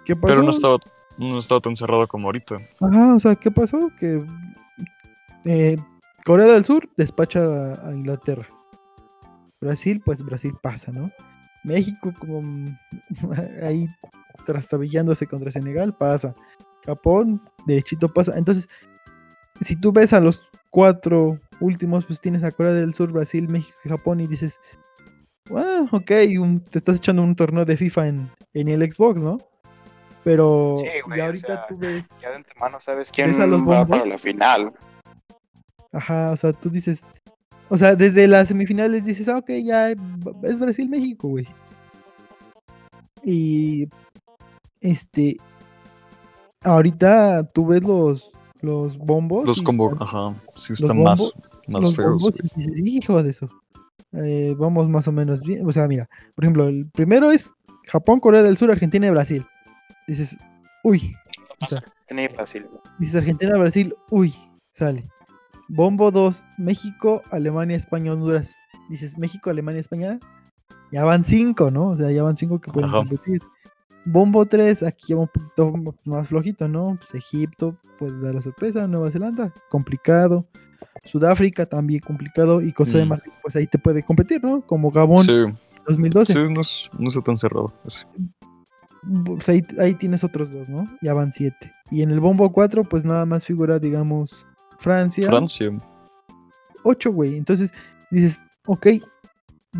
¿Qué pasó? Pero no estaba, no estaba tan cerrado como ahorita. Ajá, o sea, ¿qué pasó? Que eh, Corea del Sur despacha a, a Inglaterra. Brasil, pues Brasil pasa, ¿no? México, como ahí trastabillándose contra Senegal, pasa. Japón, derechito pasa. Entonces, si tú ves a los cuatro últimos, pues tienes a Corea del Sur, Brasil, México y Japón y dices, ah, ok, un- te estás echando un torneo de FIFA en, en el Xbox, ¿no? Pero Sí, güey, ya o ahorita sea, tú ves, Ya de antemano sabes quién ¿Ves a los va bombos? para la final. ajá, o sea, tú dices, o sea, desde las semifinales dices, ah, ok, ya es Brasil-México, güey. Y este, ahorita tú ves los, los bombos. Los y combo, cuando- ajá, sí están más, bombos- más los feos. bombos y dices, hijo de eso. Eh, vamos más o menos bien. O sea, mira, por ejemplo, el primero es Japón, Corea del Sur, Argentina y Brasil. Dices, uy, o sea, Tiene fácil. dices Argentina, Brasil, uy, sale. Bombo 2, México, Alemania, España, Honduras. Dices México, Alemania, España. Ya van 5, ¿no? O sea, ya van 5 que pueden Ajá. competir. Bombo 3, aquí ya un poquito más flojito, ¿no? Pues Egipto puede dar la sorpresa, Nueva Zelanda, complicado. Sudáfrica también complicado. Y Costa de Mm. Marfil, pues ahí te puede competir, ¿no? Como Gabón Sí, 2012. sí, no, es- no está tan cerrado. Pues ahí, ahí tienes otros dos, ¿no? Ya van 7. Y en el Bombo 4, pues nada más figura, digamos, Francia. Francia. 8, güey. Entonces dices, ok,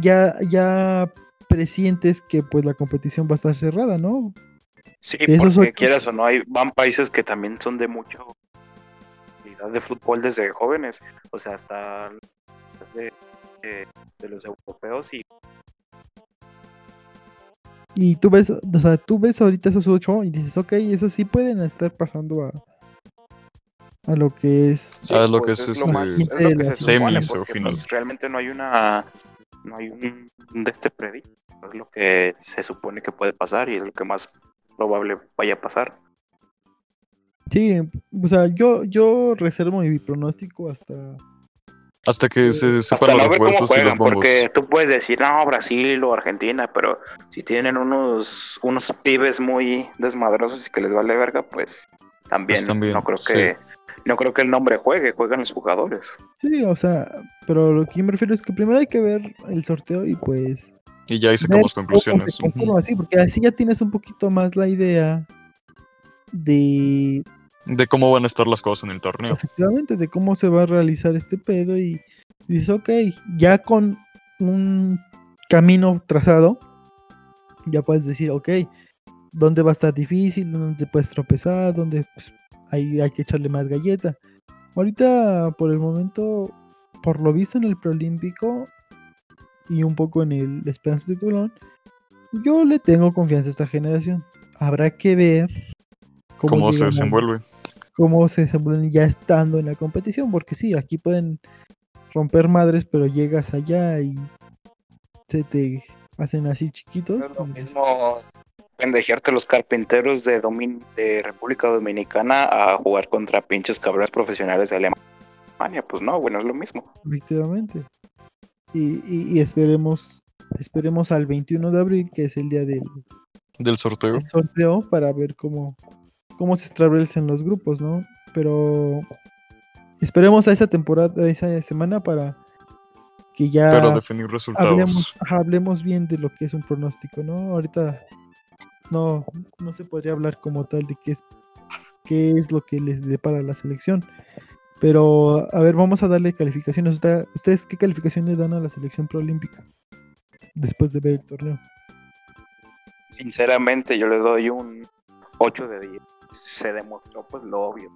ya, ya presientes que pues la competición va a estar cerrada, ¿no? Sí, Esos porque ocho- quieras o no, hay, van países que también son de mucho de fútbol desde jóvenes, o sea, hasta de, de- de los europeos y Y tú ves, o sea, tú ves ahorita esos 8 y dices, ok, esos sí pueden estar pasando a, a lo que es... Sí, Ah, lo que pues, es es lo este, más- es lo que de se la supone, semis o porque, final. pues, realmente no hay una no hay un, un de este predicho, es lo que se supone que puede pasar y es lo que más probable vaya a pasar. Sí, o sea, yo, yo reservo mi pronóstico hasta... Hasta que se sepan Hasta los refuerzos y los juegan, bombos. porque tú puedes decir, no, Brasil o Argentina, pero si tienen unos, unos pibes muy desmadrosos y que les vale verga, pues también, Pues también, no creo sí. que no creo que el nombre juegue, juegan los jugadores. Sí, o sea, pero lo que yo me refiero es que primero hay que ver el sorteo y pues... Y ya ahí sacamos conclusiones. así, porque así ya tienes un poquito más la idea de cómo van a estar las cosas en el torneo. efectivamente de cómo se va a realizar este pedo y dices, ok, ya con un camino trazado, ya puedes decir, ok, dónde va a estar difícil, dónde puedes tropezar, dónde pues, ahí hay que echarle más galleta. Ahorita, por el momento, por lo visto en el preolímpico y un poco en el Esperanza de Toulon, yo le tengo confianza a esta generación. Habrá que ver Cómo se desenvuelve. cómo se desenvuelven ya estando en la competición, porque sí, aquí pueden romper madres, pero llegas allá y se te hacen así chiquitos. Es lo mismo pendejearte los carpinteros de, Domin de República Dominicana a jugar contra pinches cabrones profesionales de Alemania. Pues no, bueno, es lo mismo. Efectivamente. Y, y- y esperemos, esperemos al 21 de abril, que es el día del Del sorteo. del sorteo, para ver cómo, cómo se establecen los grupos, ¿no? Pero esperemos a esa temporada, a esa semana para que ya Pero definir resultados. hablemos, bien de lo que es un pronóstico, ¿no? Ahorita no, no se podría hablar como tal de qué es, qué es lo que les depara la selección. Pero, a ver, vamos a darle calificaciones. Usted- ¿Ustedes qué calificación le dan a la selección proolímpica? Después de ver el torneo. Sinceramente, yo les doy un 8 de 10. Se demostró, pues, lo obvio.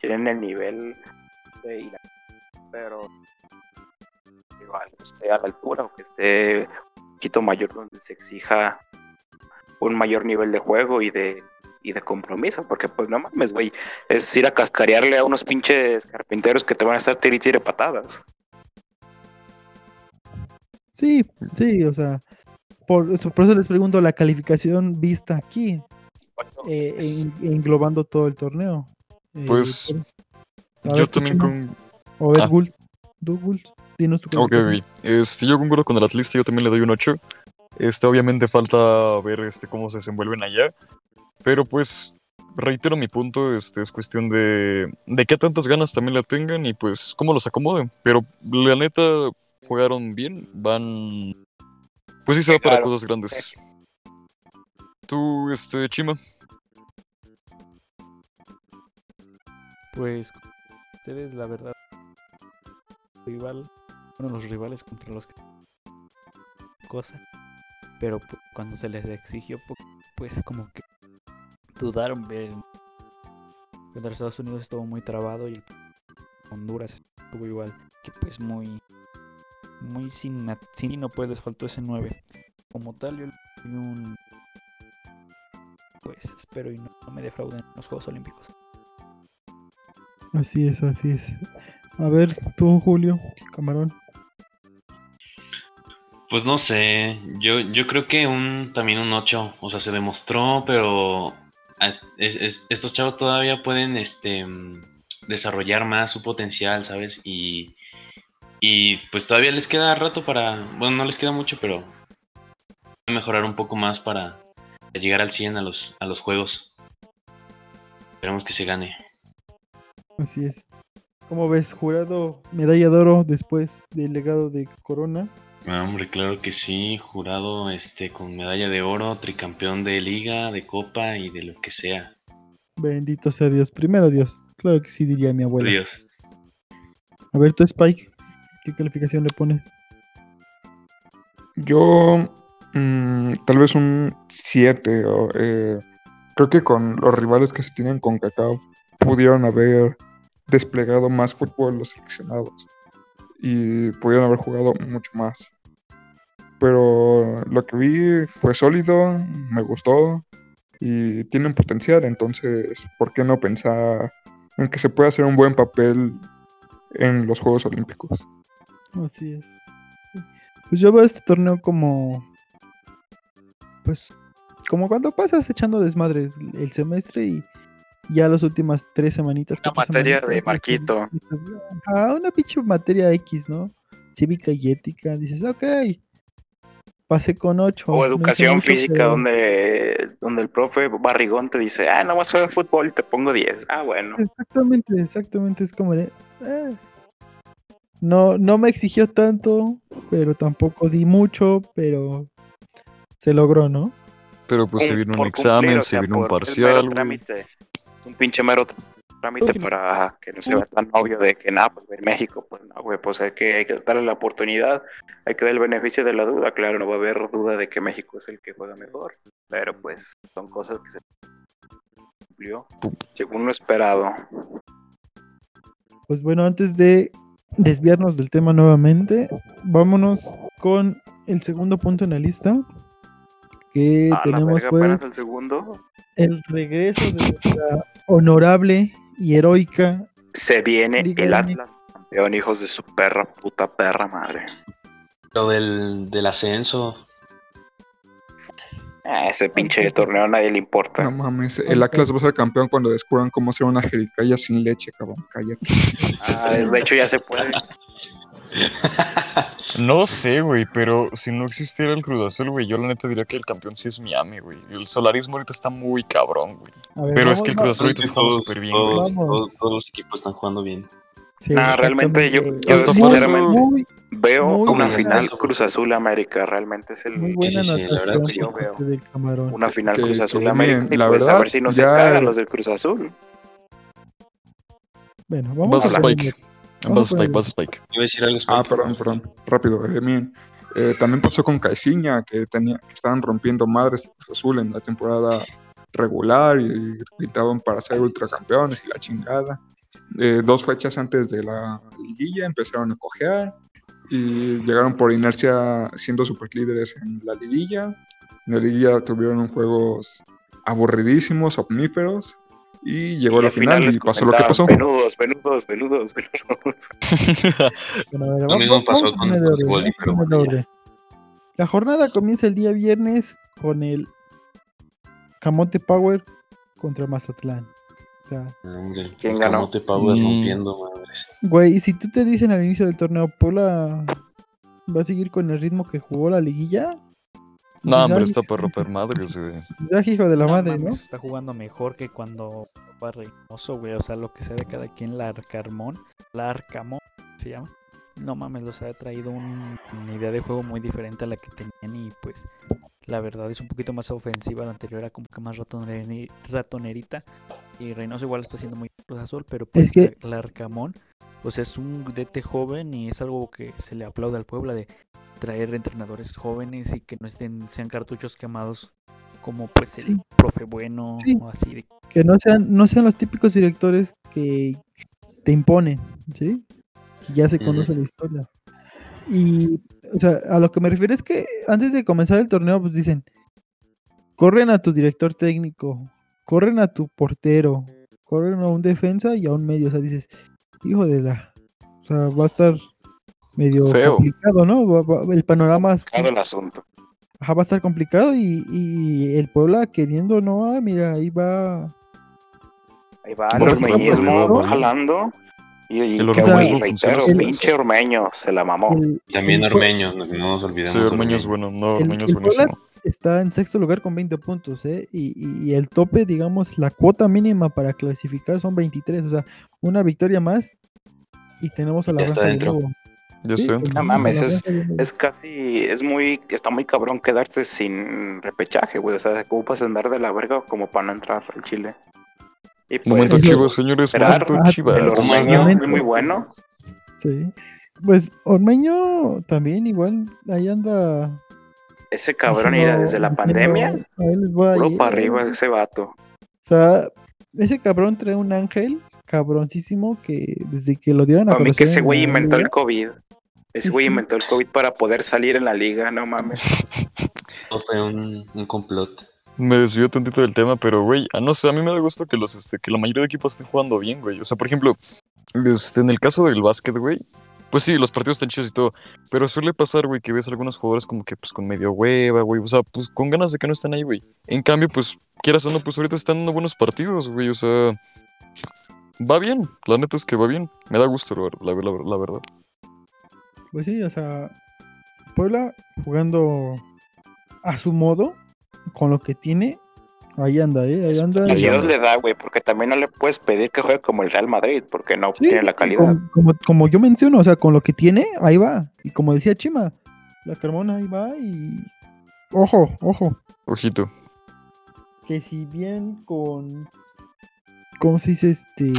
Tienen el nivel de ir a- pero igual que esté a la altura o que esté un poquito mayor donde se exija un mayor nivel de juego y de y de compromiso, porque pues no mames, güey, es ir a cascarearle a unos pinches carpinteros que te van a estar tiri tire patadas. Sí, sí, o sea, por por eso les pregunto la calificación vista aquí, eh, en- englobando todo el torneo. Eh, Pues a yo ver, también con. O ver, Ah. Gult, tú, Gult, dinos tu Ok. Este, yo concuerdo con el atlista, yo también le doy un 8. Este, obviamente falta ver este, cómo se desenvuelven allá. Pero pues, reitero mi punto, este, es cuestión de, de qué tantas ganas también la tengan y pues cómo los acomoden. Pero la neta, jugaron bien, van... Pues sí se va para cosas grandes. Tú, este, Chima. Pues ustedes, la verdad, rival, bueno, los rivales contra los que cosa, pero cuando se les exigió, pu- pues como que dudaron ver. Contra Estados Unidos estuvo muy trabado y Honduras estuvo igual, que pues muy, muy sin, sin no pues les faltó ese 9. Como tal, yo un, pues espero y no, me defrauden en los Juegos Olímpicos. Así es, así es. A ver, tú, Julio, camarón. Pues no sé, yo, yo creo que un también un 8, o sea, se demostró, pero a- es- es- estos chavos todavía pueden este desarrollar más su potencial, ¿sabes? Y, y pues todavía les queda rato para, bueno, no les queda mucho, pero mejorar un poco más para llegar al 100 a los, a los juegos. Esperemos que se gane. Así es. ¿Cómo ves? Jurado medalla de oro después del legado de Corona. Ah, hombre, claro que sí, jurado este con medalla de oro, tricampeón de liga, de copa y de lo que sea. Bendito sea Dios. Primero Dios. Claro que sí, diría mi abuela. Dios. A ver, tú, Spike, ¿qué calificación le pones? Yo, mm, tal vez un 7. creo que con los rivales que se tienen con Cacao pudieron haber desplegado más fútbol los seleccionados y pudieron haber jugado mucho más. Pero lo que vi fue sólido, me gustó y tienen potencial, entonces, ¿por qué no pensar en que se puede hacer un buen papel en los Juegos Olímpicos? Así es. Pues yo veo este torneo como. Pues. Como cuando pasas echando desmadre el semestre y ya las últimas tres semanitas. Una materia de Marquito. Ah, una pinche materia X, ¿no? Cívica y ética. Dices, ok. Pasé con ocho. O educación mucho, física pero- donde, donde el profe Barrigón te dice, ah, no vas a jugar fútbol y te pongo 10. Ah, bueno. Exactamente, exactamente. Es como de. eh. No, no me exigió tanto, pero tampoco di mucho, pero se logró, ¿no? Pero pues se viene un examen, cumplir, o se viene un parcial. Un pinche mero trámite para que no se vea tan obvio de que nada, pues en México, pues no, güey, pues hay que, hay que darle la oportunidad, hay que dar el beneficio de la duda, claro, no va a haber duda de que México es el que juega mejor, pero pues son cosas que se cumplió según lo esperado. Pues bueno, antes de desviarnos del tema nuevamente, vámonos con el segundo punto en la lista. Que A la tenemos verga, pues el segundo. el regreso de nuestra honorable y heroica Se viene Liga el. Atlas campeón, hijos de su perra, puta perra madre. Lo del, del ascenso. Ah, ese pinche torneo a nadie le importa. No mames, el Atlas va a ser campeón cuando descubran cómo hacer una jericaya sin leche, cabrón. Cállate. Ah, de hecho ya se puede. No sé, güey, pero si no existiera el Cruz Azul, güey, yo la neta diría que el campeón sí es Miami, güey. El solarismo ahorita está muy cabrón, güey. Pero es que el. Cruz Azul ahorita está jugando súper bien, todos, güey. Vamos. todos- todos los equipos están jugando bien. Sí, Nah, realmente yo, yo sinceramente muy, veo muy una final Cruz Azul América. Realmente es el, muy buena sí, sí, la verdad que yo veo. una final Que- Cruz que Azul América. Y la pues a ver si no se cagan los del Cruz Azul. Bueno, vamos Vas a ver. Vas Vamos a Spike, vas Spike. Iba a decir algo Ah, Spike. perdón, perdón. Rápido, eh, miren. Eh, también pasó con Caiciña, que, tenía, que estaban rompiendo madres de Cruz Azul en la temporada regular y gritaban para ser ultracampeones y la chingada. Eh, dos fechas antes de la liguilla empezaron a cojear y llegaron por inercia siendo superlíderes en la liguilla. En la liguilla tuvieron juegos aburridísimos, omníferos y llegó a la al final les y pasó lo que pasó. Venudos. Bueno, a ver, Lo mismo pasó con- con vamos a pero bueno. La jornada comienza el día viernes con el Camote Power contra Mazatlán. O sea, ¿Quién ganó? Camote Power Mm. rompiendo madres. güey, y si tú te dicen al inicio del torneo, Puebla va a seguir con el ritmo que jugó la liguilla, No, hombre, Zidane- está para romper madres, güey. Zidane, hijo de la No madre, ¿no? mames, Está jugando mejor que cuando fue Reynoso, güey. O sea, lo que sea de cada quien, la Arcarmón, la Arcamón, se llama. No mames, los ha traído un- una idea de juego muy diferente a la que tenían y pues la verdad es un poquito más ofensiva. La anterior era como que más ratoneri- ratonerita y Reynoso igual está haciendo muy Cruz Azul, pero pues Es que- la, la Arcamón pues es un DT joven y es algo que se le aplaude al Puebla de traer entrenadores jóvenes y que no estén sean cartuchos quemados como pues el Sí. profe bueno Sí. o así de Que no sean, no sean los típicos directores que te imponen, ¿sí? Que ya se conoce la historia. Y, o sea, a lo que me refiero es que antes de comenzar el torneo, pues dicen, corren a tu director técnico, corren a tu portero, corren a un defensa y a un medio. O sea, dices, hijo de la... O sea, va a estar medio Feo. complicado, ¿no? Va- va- el panorama Todo el asunto. ajá, va a estar complicado y, y el Puebla queriendo, no, ah, mira, ahí va Ahí va el ormeñismo, va jalando. Y, y El güey, funciona reitero, así. pinche ormeño, se la mamó. el, También el Ormeño, no, no nos olvidemos. Sí, Ormeño es Ormeño. bueno. No, El- Ormeño es el Puebla- buenísimo. Está en sexto lugar con 20 puntos, ¿eh? Y, y- y el tope, digamos, la cuota mínima para clasificar son 23, o sea, una victoria más y tenemos a la Ya está dentro. Sí, sé. tenemos No a mames, es-. Es casi, es muy, está muy cabrón quedarte sin repechaje, güey. O sea, ocupas andar de la verga como para no entrar al Chile. Y pues, Momento Eso- chivas, señores. Momento Ah, chivas. el ormeño es muy bueno. Sí. Pues Ormeño también igual, ahí anda. Ese cabrón diciendo- era desde la diciendo, pandemia, "Ahí les voy a puro ir". para arriba ese vato. O sea, ese cabrón trae un ángel cabroncísimo que desde que lo dieron a Para mí que ese güey inventó el COVID. Ese güey inventó el COVID para poder salir en la liga, no mames. Todo fue un, un complot. Me desvió tantito del tema, pero güey, ah, no sé, a mí me da gusto que los, este, que la mayoría de equipos estén jugando bien, güey. O sea, por ejemplo, este, en el caso del básquet, güey, pues sí, los partidos están chidos y todo, pero suele pasar, güey, que ves algunos jugadores como que pues con medio hueva, güey, o sea, pues con ganas de que no están ahí, güey. En cambio, pues, quieras o no, pues ahorita están dando buenos partidos, güey, o sea, va bien, la neta es que va bien, me da gusto, la- la verdad. Pues sí, o sea, Puebla jugando a su modo, con lo que tiene, ahí anda, ¿eh? Ahí anda. Y- Dios le da, güey, porque también no le puedes pedir que juegue como el Real Madrid, porque no Sí, tiene la calidad. Como, como, como yo menciono, o sea, con lo que tiene, ahí va. Y como decía Chima, la Carmona ahí va y. Ojo, ojo. Ojito. Que si bien con. ¿Cómo se dice este?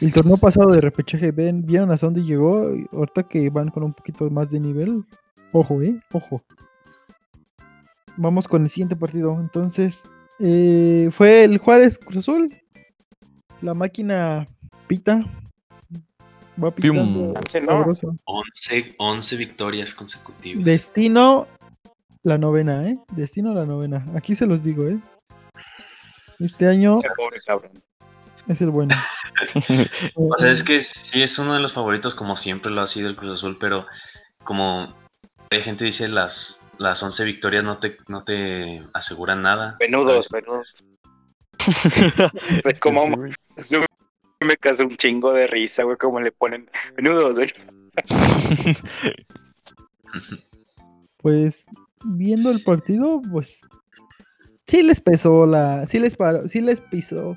El torneo pasado de repechaje, ven, vieron hasta dónde llegó. Ahorita que van con un poquito más de nivel. Ojo, eh, ojo. Vamos con el siguiente partido. Entonces, eh, fue el Juárez Cruz Azul. La máquina pita. Va pitando Chance, ¿no? sabroso. 11, 11 victorias consecutivas. Destino la novena, ¿eh? Destino la novena. Aquí se los digo, ¿eh? Este año Qué pobre cabrón. es el bueno. O sea, es que sí es uno de los favoritos, como siempre lo ha sido el Cruz Azul, pero como hay gente dice, las, las 11 victorias no te, no te aseguran nada. Menudos, menudos. Es como Sí, güey. eso me causó un chingo de risa, güey, como le ponen menudos, güey. Pues viendo el partido, pues sí les pesó la, sí les paró, sí les pisó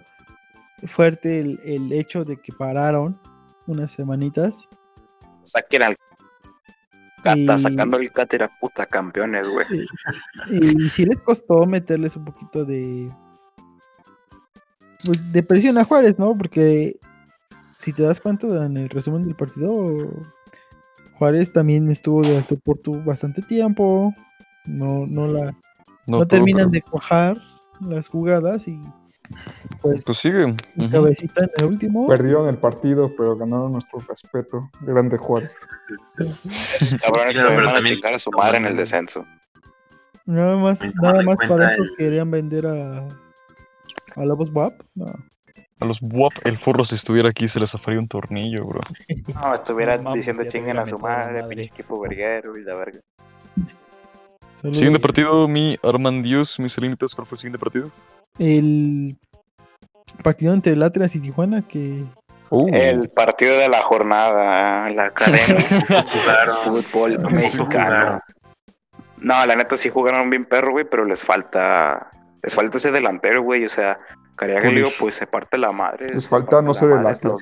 fuerte el, el hecho de que pararon unas semanitas. Saquen al Cata, Y- sacando el cátera, puta campeones, güey. Y sí les costó meterles un poquito de pues, de presión a Juárez, ¿no? Porque si te das cuenta en el resumen del partido, Juárez también estuvo de alto por tu bastante tiempo. No, no la, no, terminan pero- de cuajar las jugadas y pues, Pues sigue. mi ujú. cabecita en el último. Perdieron el partido, pero ganaron nuestro respeto. Grande Juárez. Esos cabrones pero van a chingar a su madre en el descenso. Nada más, nada más para eso el- querían vender a a Lobos WAP. No. A los WAP, el forro si estuviera aquí se les zafaría un tornillo, bro. No, estuviera No diciendo chinguen a su madre, madre. pinche equipo verguero y la verga. Saludos. Siguiente partido, mi Armandios, mis Selenitas, ¿cuál fue el siguiente partido? El partido entre el Atlas y Tijuana que Uh, El partido de la jornada, la academia Jugaron. fútbol mexicano. No, la neta sí jugaron bien perro, güey, pero les falta. Les falta ese delantero, güey. O sea, Pulish. pues se parte la madre. Les falta no ser el Atlas.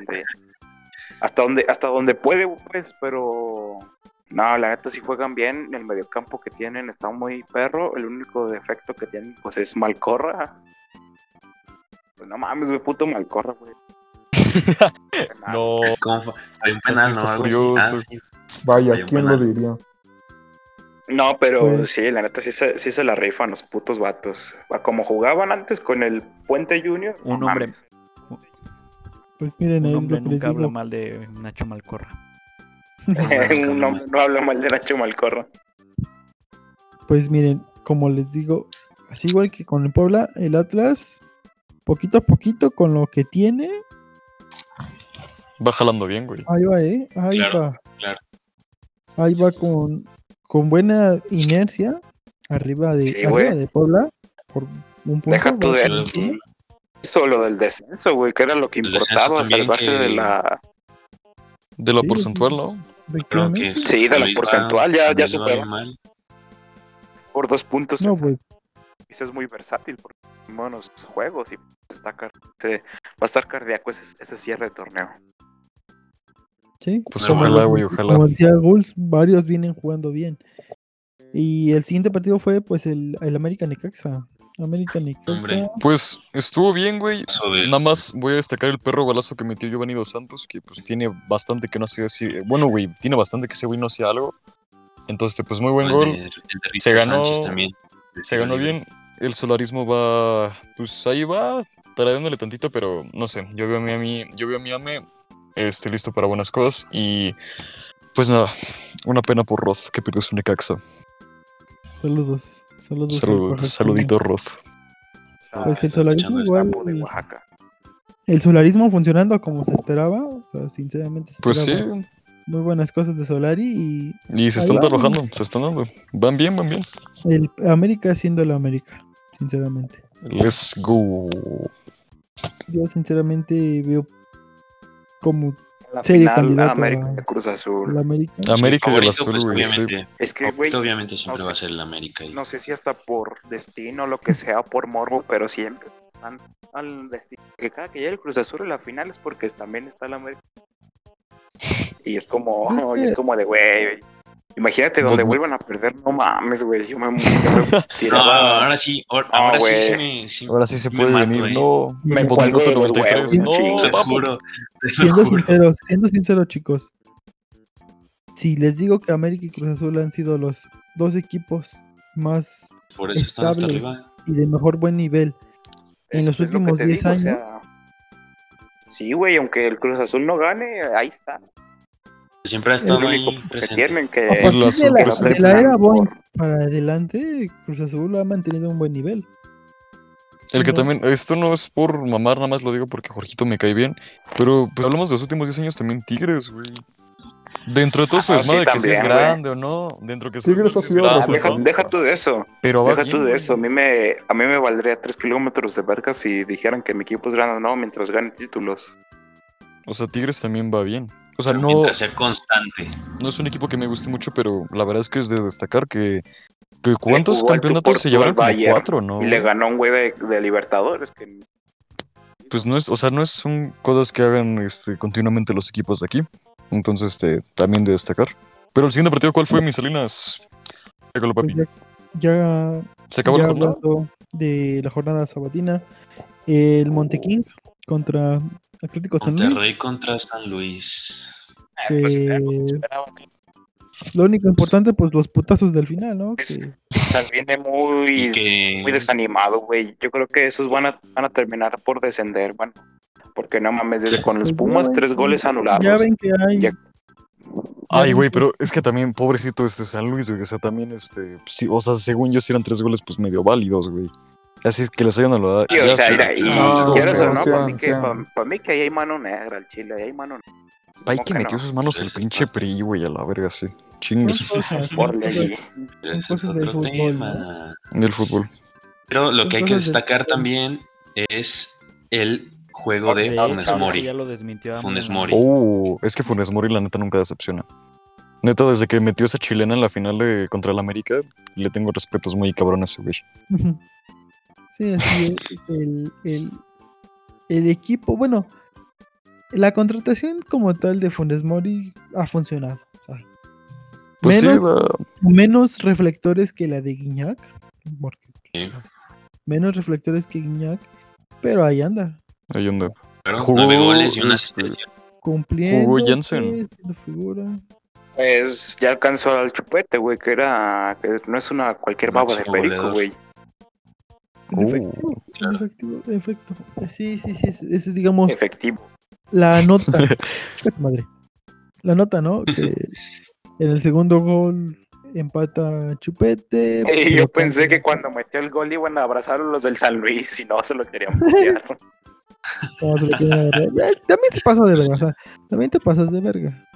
Hasta donde, hasta donde puede, pues, pero. No, la neta sí juegan bien. El mediocampo que tienen está muy perro. El único defecto que tienen, pues, es Malcorra. Pues no mames, güey, puto Malcorra, güey. No. Hay un penal, ¿no? Algo así. Ah. Vaya, Hay ¿quién lo diría? No, pero Pues- sí, la neta sí se, sí se la rifan los putos vatos. Va, Como jugaban antes con el Puente Junior. Un no hombre, mames. Pues miren, ahí un hombre nunca habla mal de Nacho Malcorra. Hombre no habla mal de Nacho Malcorra. Pues miren, como les digo, así igual que con el Puebla, el Atlas, poquito a poquito con lo que tiene, Va jalando bien, güey. ahí va, ¿eh? Ahí Claro, va. claro. Ahí va con, con buena inercia, arriba de, Sí, arriba de Puebla, por un punto. Deja tú de por encima. eso, lo del descenso, güey, que era lo que importaba, salvarse que- de la. De la Sí, porcentual. ¿no? Creo Efectivamente. que Sí, de Luis porcentual, ya- ya superó. Por dos puntos. No, pues, Ese es muy versátil porque buenos juegos y está car- se- va a estar cardíaco ese, ese cierre de torneo. sí. Pues ojalá, como- güey, ojalá. Como decía Gulls, varios vienen jugando bien. Y el siguiente partido fue, pues, el, el América Necaxa. América Necaxa. Hombre. Pues estuvo bien, güey. De- Nada más voy a destacar el perro golazo que metió Giovanni Dos Santos, que pues tiene bastante que no hacía así. Bueno, güey, tiene bastante que ese güey no hacía algo. Entonces, pues muy buen gol. el Se ganó- también. Se ganó bien. El solarismo va, pues ahí va, taradándole tantito, pero no sé. Yo veo a mi, a mí, yo veo a mi ame, este, listo para buenas cosas. Y pues nada, una pena por Roth que perdió su Necaxa. Saludos. Saludos. al Salud, saludito Roth. Pues el solarismo igual. Oaxaca. El solarismo funcionando como se esperaba. O sea, sinceramente se Pues sí, esperaba muy buenas cosas de Solari y y se están van. trabajando, se están dando. Van bien, van bien. el América siendo el América, sinceramente. Let's go. Yo sinceramente veo como La final, América a- de Cruz Azul. América. América Favorito, azul, pues, sí. obviamente, Es que, güey, obviamente siempre no va a ser el América. y- no sé si hasta por destino, lo que sea, o por morbo, pero siempre están al destino. Que cada que llega el Cruz Azul en la final es porque también está el América. Y es como, es y es como de, güey, imagínate donde No- vuelvan a perder, no mames, güey, yo me, me No, ahora sí, ahora, No, ahora sí, güey. sí me. sí Ahora sí se puede mato, venir. eh. No, me de los 93. huevos, No. Te juro, te Siendo sinceros, siendo sinceros, chicos. Si les digo que América y Cruz Azul han sido los dos equipos más Por eso están hasta estables arriba. y de mejor buen nivel en los últimos te 10 digo, o años, sea, sí, güey, aunque el Cruz Azul no gane, ahí está. Siempre ha Es estado ahí único que presente. tienen a que... partir azul de la, presente. de la era Boeing para adelante, Cruz Azul ha mantenido un buen nivel. El que No. también, esto no es por mamar, nada más lo digo porque Jorgito me cae bien. Pero pues hablamos de los últimos 10 años también Tigres, güey. Dentro de todo su Ah, sí, desmadre, que si es güey. grande o no, dentro que Tigres ha sido grande, Ah, deja, deja tú de eso. Pero Deja bien, tú de eso. A mí me, a mí me valdría 3 kilómetros de verga si dijeran que mi equipo es grande o no mientras gane títulos. O sea, Tigres también va bien. O sea, no, constante. no es un equipo que me guste mucho, pero la verdad es que es de destacar que, que ¿cuántos campeonatos se llevaron? Como cuatro, ¿no? Y le ganó un güey de, de Libertadores. Que Pues no es, o sea, no es, son cosas que hagan este, continuamente los equipos de aquí. Entonces, este, también de destacar. Pero el siguiente partido, ¿cuál fue, mis Salinas? Pues papi. ya, ya, ¿Se acabó ya la jornada? de la jornada sabatina, el Monteking contra Atlético San Luis. Monterrey contra San Luis. que pues, esperaba lo único importante, pues los putazos del final, ¿no? Es- Que- o sea, viene muy, que. muy desanimado, güey. Yo creo que esos van a, van a terminar por descender, bueno. Porque no mames, desde con los pues, Pumas, tres goles anulados. Ya ven que hay. Ya- Ay, güey, pero es que también, pobrecito este San Luis, güey. O sea, también, este. pues, sí, o sea, según yo, si eran tres goles, pues medio válidos, güey. Así es que les hayan dado. Sí, o sea, mira, y No, quieras o no, para mí, que, sí. pa- pa' mí que ahí hay mano negra al Chile, ahí hay mano negra. Hay ¿Cómo que que metió no? sus manos el pinche. PRI, güey, a la verga, sí. Ese es cosas del otro fútbol, tema. del fútbol. Pero lo que hay que destacar también es el juego de De Funes Mori. ya lo desmintió a Funes. Mori. Oh, es que Funes Mori, la neta, nunca decepciona. Neta, desde que metió esa chilena en la final de contra el América, le tengo respetos muy cabrones a ese güey. Sí, así es. El, el, el equipo, bueno, la contratación como tal de Funes Mori ha funcionado. o sea, Pues menos, sí, menos reflectores que la de Guiñac. Porque Sí, menos reflectores que Guiñac. Pero ahí anda. ahí anda. Jugó, nueve goles y una asistencia. Cumpliendo. Jensen. siendo figura. Pues ya alcanzó al chupete, güey, que era. que no es una cualquier baba de perico, goleador. güey. Oh, efectivo, en claro. efectivo, en efecto. Sí, sí, sí. Ese es, digamos, Efectivo. la nota. Madre. La nota, ¿no? Que en el segundo gol empata Chupete. Y se yo pensé que cuando metió el gol iban a abrazar a los del San Luis y no se lo querían putear. No, se lo. Eh, También se pasó de verga, o sea, también te pasas de verga.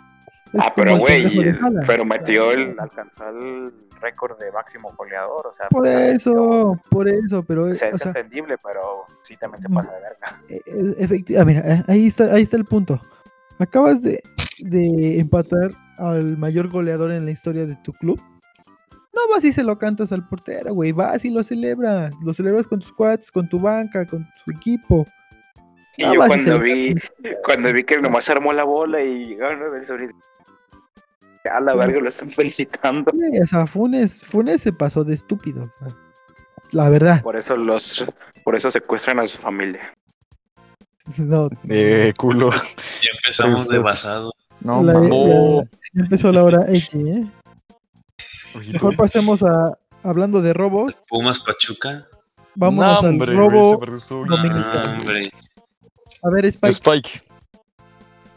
Es ah, pero güey, pero metió el. alcanzó el récord de máximo goleador, o sea. Por pues, eso, por eso, pero, O sea, o es sea, entendible, pero sí también se Mm. pasa de verga. efectivamente, mira, eh, ahí está, ahí está el punto. Acabas de, de empatar al mayor goleador en la historia de tu club. No vas y se lo cantas al portero, güey. Vas y lo celebras. Lo celebras con tus cuates, con tu banca, con tu equipo. Y No yo cuando vi, cuando vi que nomás armó la bola y llegaron los del Luis. A la verga lo están felicitando. O sea, Funes, Funes se pasó de estúpido. o sea, la verdad. Por eso los, por eso secuestran a su familia. No, eh, culo. Ya empezamos de basado. No, la-. No. ya empezó la hora edgy, ¿eh? Mejor pasemos a, hablando de robos, Pumas Pachuca. vámonos No, al hombre, robo dominicano. A ver, Spike, Spike.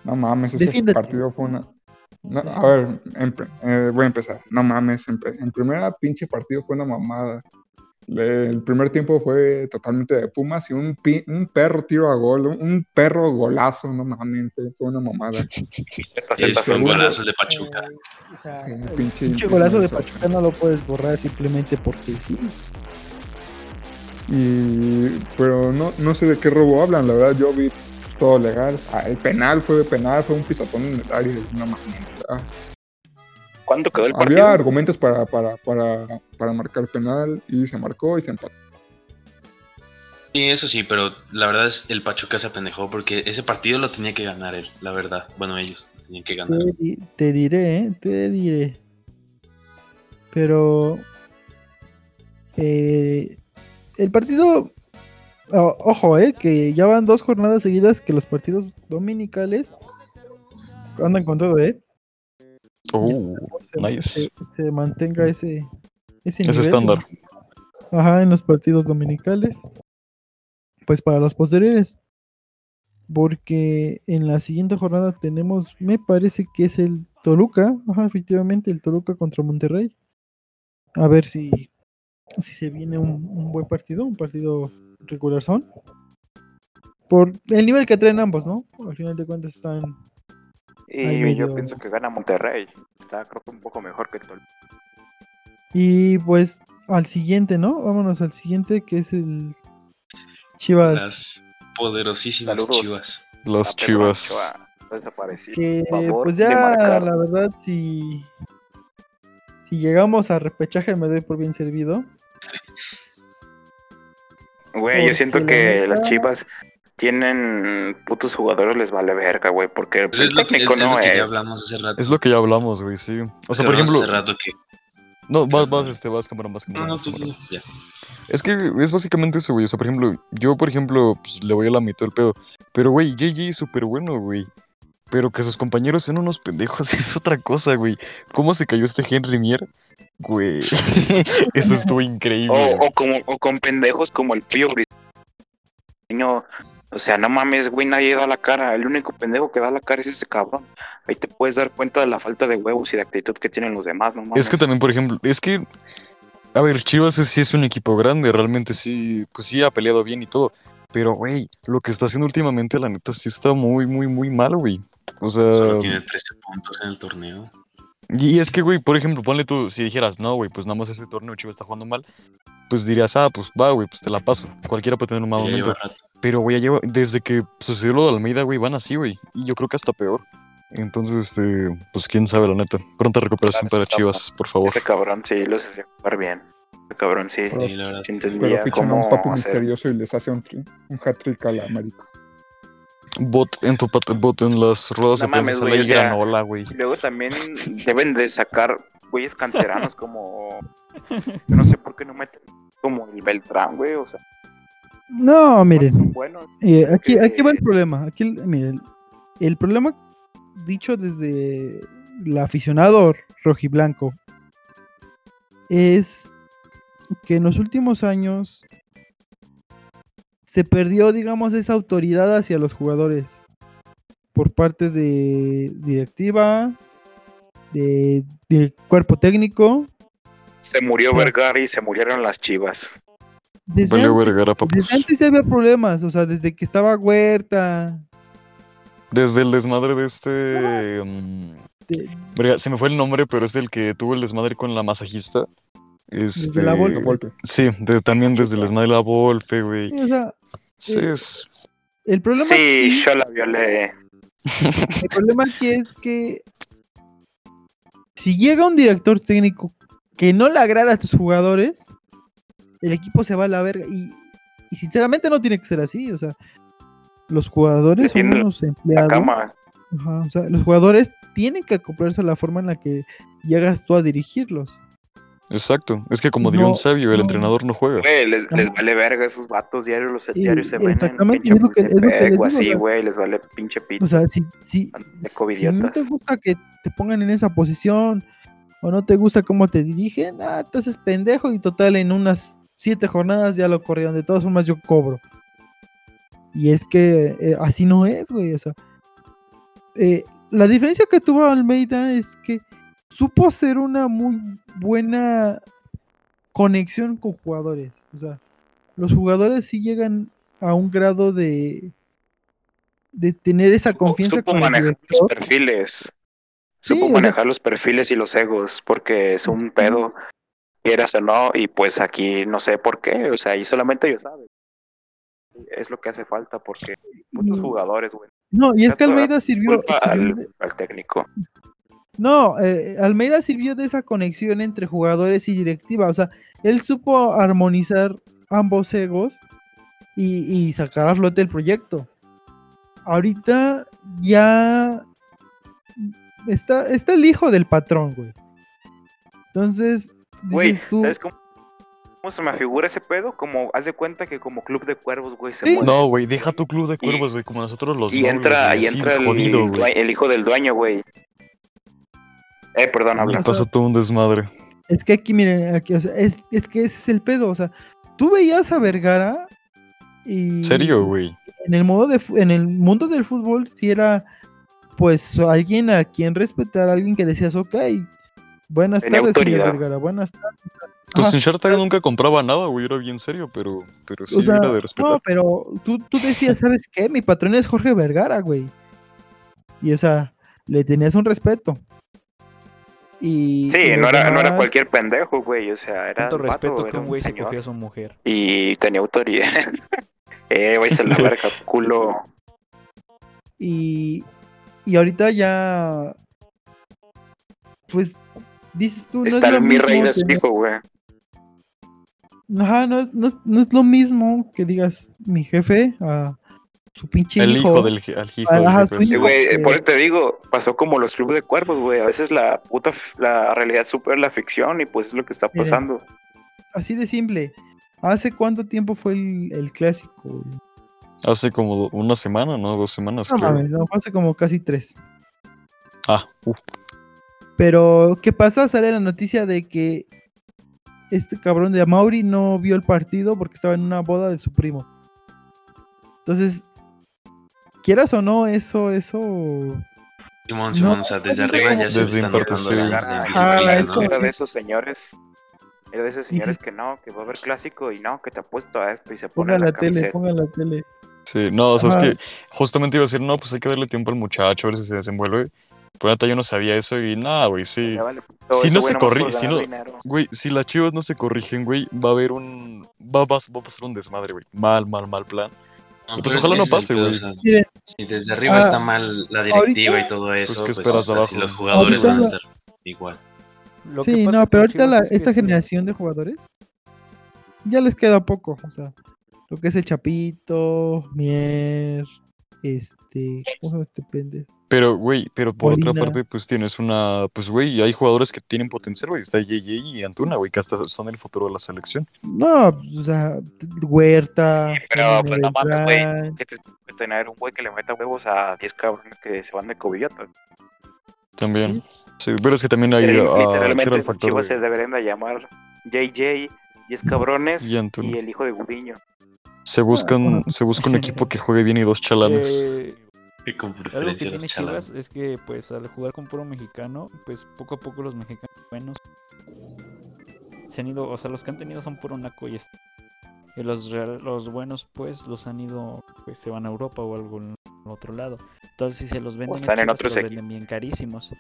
No mames, ese Defiéndete. partido fue una. No, a ver, empe- eh, voy a empezar. No mames, empe- en primera pinche partido fue una mamada. Le- El primer tiempo fue totalmente de Pumas y un, pi- un perro tiro a gol, un, un perro golazo, no mames, fue, fue una mamada. Es zeta, un golazo el de Pachuca. Eh, o sea, Sí, el pinche- pinche golazo de Pachuca no lo puedes borrar simplemente porque sí. Y, pero no, no sé de qué robo hablan, la verdad yo vi todo legal. Ah, el penal fue penal, fue un pisotón en el área, no mames. Ah. ¿Cuándo quedó el Había partido? argumentos para, para, para, para marcar penal y se marcó y se empató. Sí, eso sí, pero la verdad es el Pachuca se apendejó porque ese partido lo tenía que ganar él, la verdad. Bueno, ellos tenían que ganar. Te, di- te diré, ¿eh? te diré. Pero eh, el partido, ojo, eh, que ya van dos jornadas seguidas que los partidos dominicales andan con todo, ¿eh? Oh, Se, nice. se- se mantenga ese, ese Ese nivel. estándar. Ajá, en los partidos dominicales. Pues para los posteriores. Porque en la siguiente jornada tenemos, me parece que es el Toluca. Ajá, efectivamente, el Toluca contra Monterrey. A ver si, si se viene un, un buen partido, un partido regular son. Por el nivel que traen ambos, ¿no? Al final de cuentas están. Y yo pienso que gana Monterrey. Está creo que un poco mejor que el Toluca. Y pues al siguiente, ¿no? Vámonos al siguiente, que es el Chivas. Las poderosísimas Saludos. chivas. Los chivas. Ochoa, está desaparecido. que Favor pues ya la verdad si si llegamos a repechaje me doy por bien servido Güey, yo siento la que neta- las chivas tienen putos jugadores, les vale verga, güey, porque Pues el es lo que, es, técnico es lo no que ya hablamos hace rato. Es lo que ya hablamos, güey, sí. O sea, por ejemplo. Hace rato que. No, vas, vas, este, vas, camarón, vas, No, camarón. no, vas, camarón. ya. Es que es básicamente eso, güey. O sea, por ejemplo, yo, por ejemplo, pues, le voy a la mitad del pedo. Pero, güey, JJ es súper bueno, güey. Pero que sus compañeros sean unos pendejos es otra cosa, güey. ¿Cómo se cayó este Henry Mier? Güey, eso estuvo increíble. O, o como, o con pendejos como el Pío Briseño. O sea, no mames, güey, nadie da la cara. El único pendejo que da la cara es ese cabrón. Ahí te puedes dar cuenta de la falta de huevos y de actitud que tienen los demás, no mames. Es que también, por ejemplo, es que. A ver, Chivas es- sí es un equipo grande, realmente sí, pues sí ha peleado bien y todo. Pero, güey, lo que está haciendo últimamente, la neta, sí está muy, muy, muy mal, güey. O sea. Solo tiene 13 puntos en el torneo. Y es que, güey, por ejemplo, ponle tú, si dijeras, no, güey, pues nada más ese torneo Chivas está jugando mal, pues dirías, ah, pues va, güey, pues te la paso. Cualquiera puede tener un mal Ya momento. Pero, güey, ya lleva, desde que sucedió lo de Almeida, güey, van así, güey. Y yo creo que hasta peor. Entonces, este, pues quién sabe la neta. Pronta recuperación para cabrón. Chivas, por favor. Ese cabrón sí los hacía jugar bien. Ese cabrón sí, Pero- Sí, la verdad. sí Pero entendía fichan a un papi hacer. misterioso y les hace un, un hat-trick a la América. Bot en tu pat- bot en las ruedas No de prensa mames, güey, o sea, granola, güey. Y luego también deben de sacar güeyes canteranos como. Yo no sé por qué no meten como el Beltrán, güey. O sea, No, miren. buenos. Eh, aquí, aquí va el problema. Aquí, el- miren, el problema dicho desde el aficionado rojiblanco es que en los últimos años se perdió, digamos, esa autoridad hacia los jugadores por parte de directiva, de, del cuerpo técnico. Se murió Sí. Vergara y se murieron las chivas. Desde Valió antes, Vergara, papá. desde antes ya había problemas, o sea, desde que estaba Huerta, Desde el desmadre de este. mm, de- verga, se me fue el nombre, pero es el que tuvo el desmadre con la masajista. Este, la Volpe. La Volpe. Sí, de- también desde el desmadre de la Volpe, güey. o sea, Sí, eh, es- el problema Sí, aquí- yo la violé. El problema aquí es que si llega un director técnico que no le agrada a tus jugadores, el equipo se va a la verga. Y, y sinceramente no tiene que ser así. O sea, los jugadores son unos La empleados. cama. Ajá, o sea, los jugadores tienen que acoplarse a la forma en la que llegas tú a dirigirlos. Exacto. Es que como diría No, un sabio, el no. entrenador no juega. Güey, les, vale verga esos vatos diarios, los diarios se ven en exactamente, pinche es lo que- es lo que les Chapultepec digo, o así, güey, les vale pinche pito. O sea, si, si, si no te gusta que te pongan en esa posición o no te gusta cómo te dirigen, ah, te haces pendejo y total en unas siete jornadas ya lo corrieron. De todas formas yo cobro. Y es que eh, así no es, güey. O sea, eh, la diferencia que tuvo Almeida es que supo hacer una muy buena conexión con jugadores. O sea, los jugadores sí llegan a un grado de de tener esa confianza Supo con el manejar los perfiles. Sí, Supo sea- manejar los perfiles y los egos, porque es un pedo, quieras o no, y pues aquí no sé por qué, o sea, y solamente ellos saben. Es lo que hace falta, porque muchos jugadores, güey. No, y es que Almeida sirvió, sirvió de- al técnico. No, eh, Almeida sirvió de esa conexión entre jugadores y directiva. O sea, él supo armonizar ambos egos y, y sacar a flote el proyecto. Ahorita ya está, está el hijo del patrón, güey. Entonces, Güey, tú, ¿sabes cómo, cómo se me figura ese pedo? Como, haz de cuenta que como club de cuervos, güey, se Sí. mueve. No, güey, deja tu club de cuervos, güey, como nosotros los y nobles, entra, güey, y entra jodido, el hijo del dueño, güey. Eh, perdón, habla. pasó todo un desmadre. Es que aquí, miren, aquí, o sea, es, es que ese es el pedo. O sea, tú veías a Vergara y. Serio, güey. En el, modo de, en el mundo del fútbol, si era, pues, alguien a quien respetar, alguien que decías, ok, buenas Tenía tardes, señor. Vergara, buenas tardes. Pues Ajá. en Shark nunca compraba nada, güey, era bien serio, pero, pero sí O sea, era de respetar. no, pero tú, tú decías, ¿sabes qué? Mi patrón es Jorge Vergara, güey. Y, o sea, le tenías un respeto. Y, y Sí, los no era, no era demás- cualquier pendejo, güey. O sea, era. Tanto un vato, respeto que un güey se señor. cogió a su mujer. Y tenía autoridad. eh, güey, se la verga, culo. Y, y ahorita ya. Pues dices tú, no Está es lo el mi rey mismo de su hijo, güey. Ajá, no es, no, es, no es lo mismo que digas mi jefe a su pinche el hijo. hijo del al hijo Ajá, güey, que- por eso te digo, pasó como los clubes de cuervos, güey. A veces la puta, la realidad supera la ficción y pues es lo que está pasando. Así de simple. ¿Hace cuánto tiempo fue el, el clásico? güey? Hace como una semana, ¿no? Dos semanas, No mames, no, hace como casi tres. Ah, uf. Pero, ¿qué pasa? Sale la noticia de que este cabrón de Amauri no vio el partido porque estaba en una boda de su primo. Entonces, quieras o no, eso, eso. Simón, Simón, No, o sea, desde no, arriba ya se desde están la, eso- ¿no? Era de esos señores. Era de esos señores que no, que va a haber clásico y no, que te apuesto a esto y se pone Ponga la, la tele, ponga la tele. Sí, no, o sea, Ajá. es que justamente iba a decir, no, pues hay que darle tiempo al muchacho, a ver si se desenvuelve. Pero neta yo no sabía eso y nada, güey, sí. Vale, Si no güey se nomás corri- por si no-. Güey, si las chivas no se corrigen, güey, va a haber un... Va, va, va a pasar un desmadre, güey. Mal, mal, mal plan. No, Pues ojalá no pase, güey. Si desde arriba Ah, está mal la directiva ahorita- y todo eso, ¿qué pues, así abajo? los jugadores van a estar igual. Lo que sí, pasa no, pero ahorita la- es esta generación de jugadores ya les queda poco. O sea, lo que es el Chapito, Mier, este. ¿Cómo se llama este pendejo? Pero, güey, pero por otra parte, pues tienes una. Pues, güey, hay jugadores que tienen potencial, güey. Está JJ y Antuna, güey, que hasta son el futuro de la selección. No, pues, o sea, Huerta. Pero, pues no mames, güey. Que te puede tener un güey que le meta huevos a 10 cabrones que se van de cobillota. También. Sí, pero es que también hay. Ah, era Literalmente, el factor se deberían de llamar JJ, 10 cabrones Y Antuna. y el hijo de Gudiño. Se buscan, se busca un equipo que juegue bien y dos chalanes. Eh, Con algo que tiene. Chivas es que pues al jugar con puro mexicano, pues poco a poco los mexicanos buenos se han ido, o sea, los que han tenido son puro naco y, este- y los los buenos pues los han ido, pues se van a Europa o algún otro lado. Entonces si se los venden, están en Chivas, otros se los venden bien carísimos.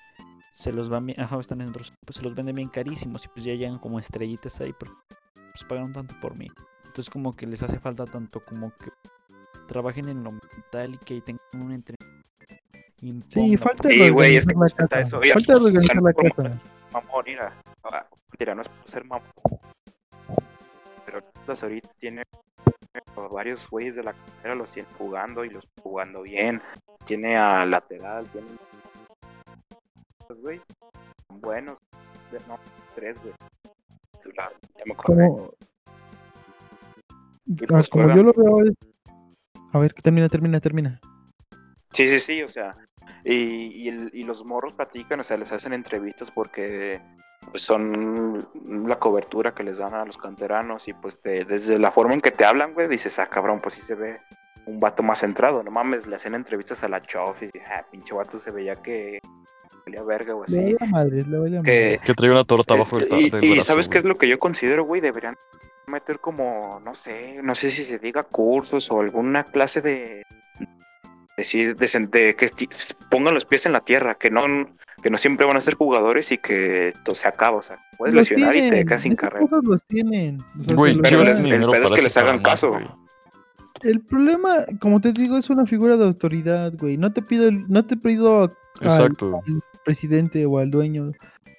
Se los van bien, ajá, están en otros, pues se los venden bien carísimos y pues ya llegan como estrellitas ahí porque pues pagaron tanto por mí. Entonces como que les hace falta tanto como que trabajen en lo mental y que tengan un entrenamiento. Sí, falta Sí, güey, es que la falta casa. eso. Oye, Falta pues, organizar la casa. Mamón, mira. Mira, no es por ser mamón. Pero Chivas ahorita tiene varios güeyes de la carrera, los tiene jugando y los jugando bien. Tiene a lateral, tiene. Los güey. son Buenos. No, tres, güey. Ya me acordé. Como, ah, pues como yo lo veo es... A ver, termina, termina, termina. Sí, sí, sí, o sea, y, y, los morros platican, o sea, les hacen entrevistas porque pues son la cobertura que les dan a los canteranos y pues te- desde la forma en que te hablan, güey, dices, ah, cabrón, pues sí se ve un vato más centrado, no mames, le hacen entrevistas a la Chof y ah, pinche vato se veía que valía verga o Le así. valía madres, le valía Que, madres. Que trae una torta abajo del, y, del y brazo, ¿sabes qué es lo que yo considero, güey? Deberían meter como, no sé, no sé si se diga cursos o alguna clase de decir de, de que pongan los pies en la tierra, que no que no siempre van a ser jugadores y que todo se acaba, o sea, puedes Los lesionar y te tienen, quedas sin carrera. cosas los tienen. O sea, Güey, se pero les- el pedo es que les hagan más, caso. güey. El problema, como te digo, es una figura de autoridad, güey. No te pido, el- no te pido al, Exacto. al presidente o al dueño.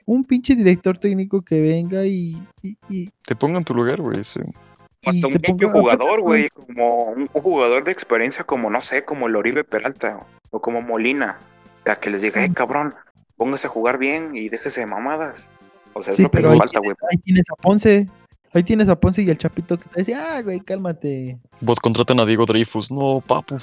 Un pinche director técnico que venga y, y, y- Te ponga en tu lugar, güey. Sí. Hasta un propio jugador, güey, como un, un jugador de experiencia como, no sé, como el Oribe Peralta o como Molina. O sea, que les diga, eh, cabrón, póngase a jugar bien y déjese de mamadas. O sea, es Sí, lo que pero les falta, güey. tienes, ahí tienes a Ponce. Ahí tienes a Ponce y el Chapito que te dice, ah, güey, cálmate. Bot contratan a Diego Dreyfus. No, papu.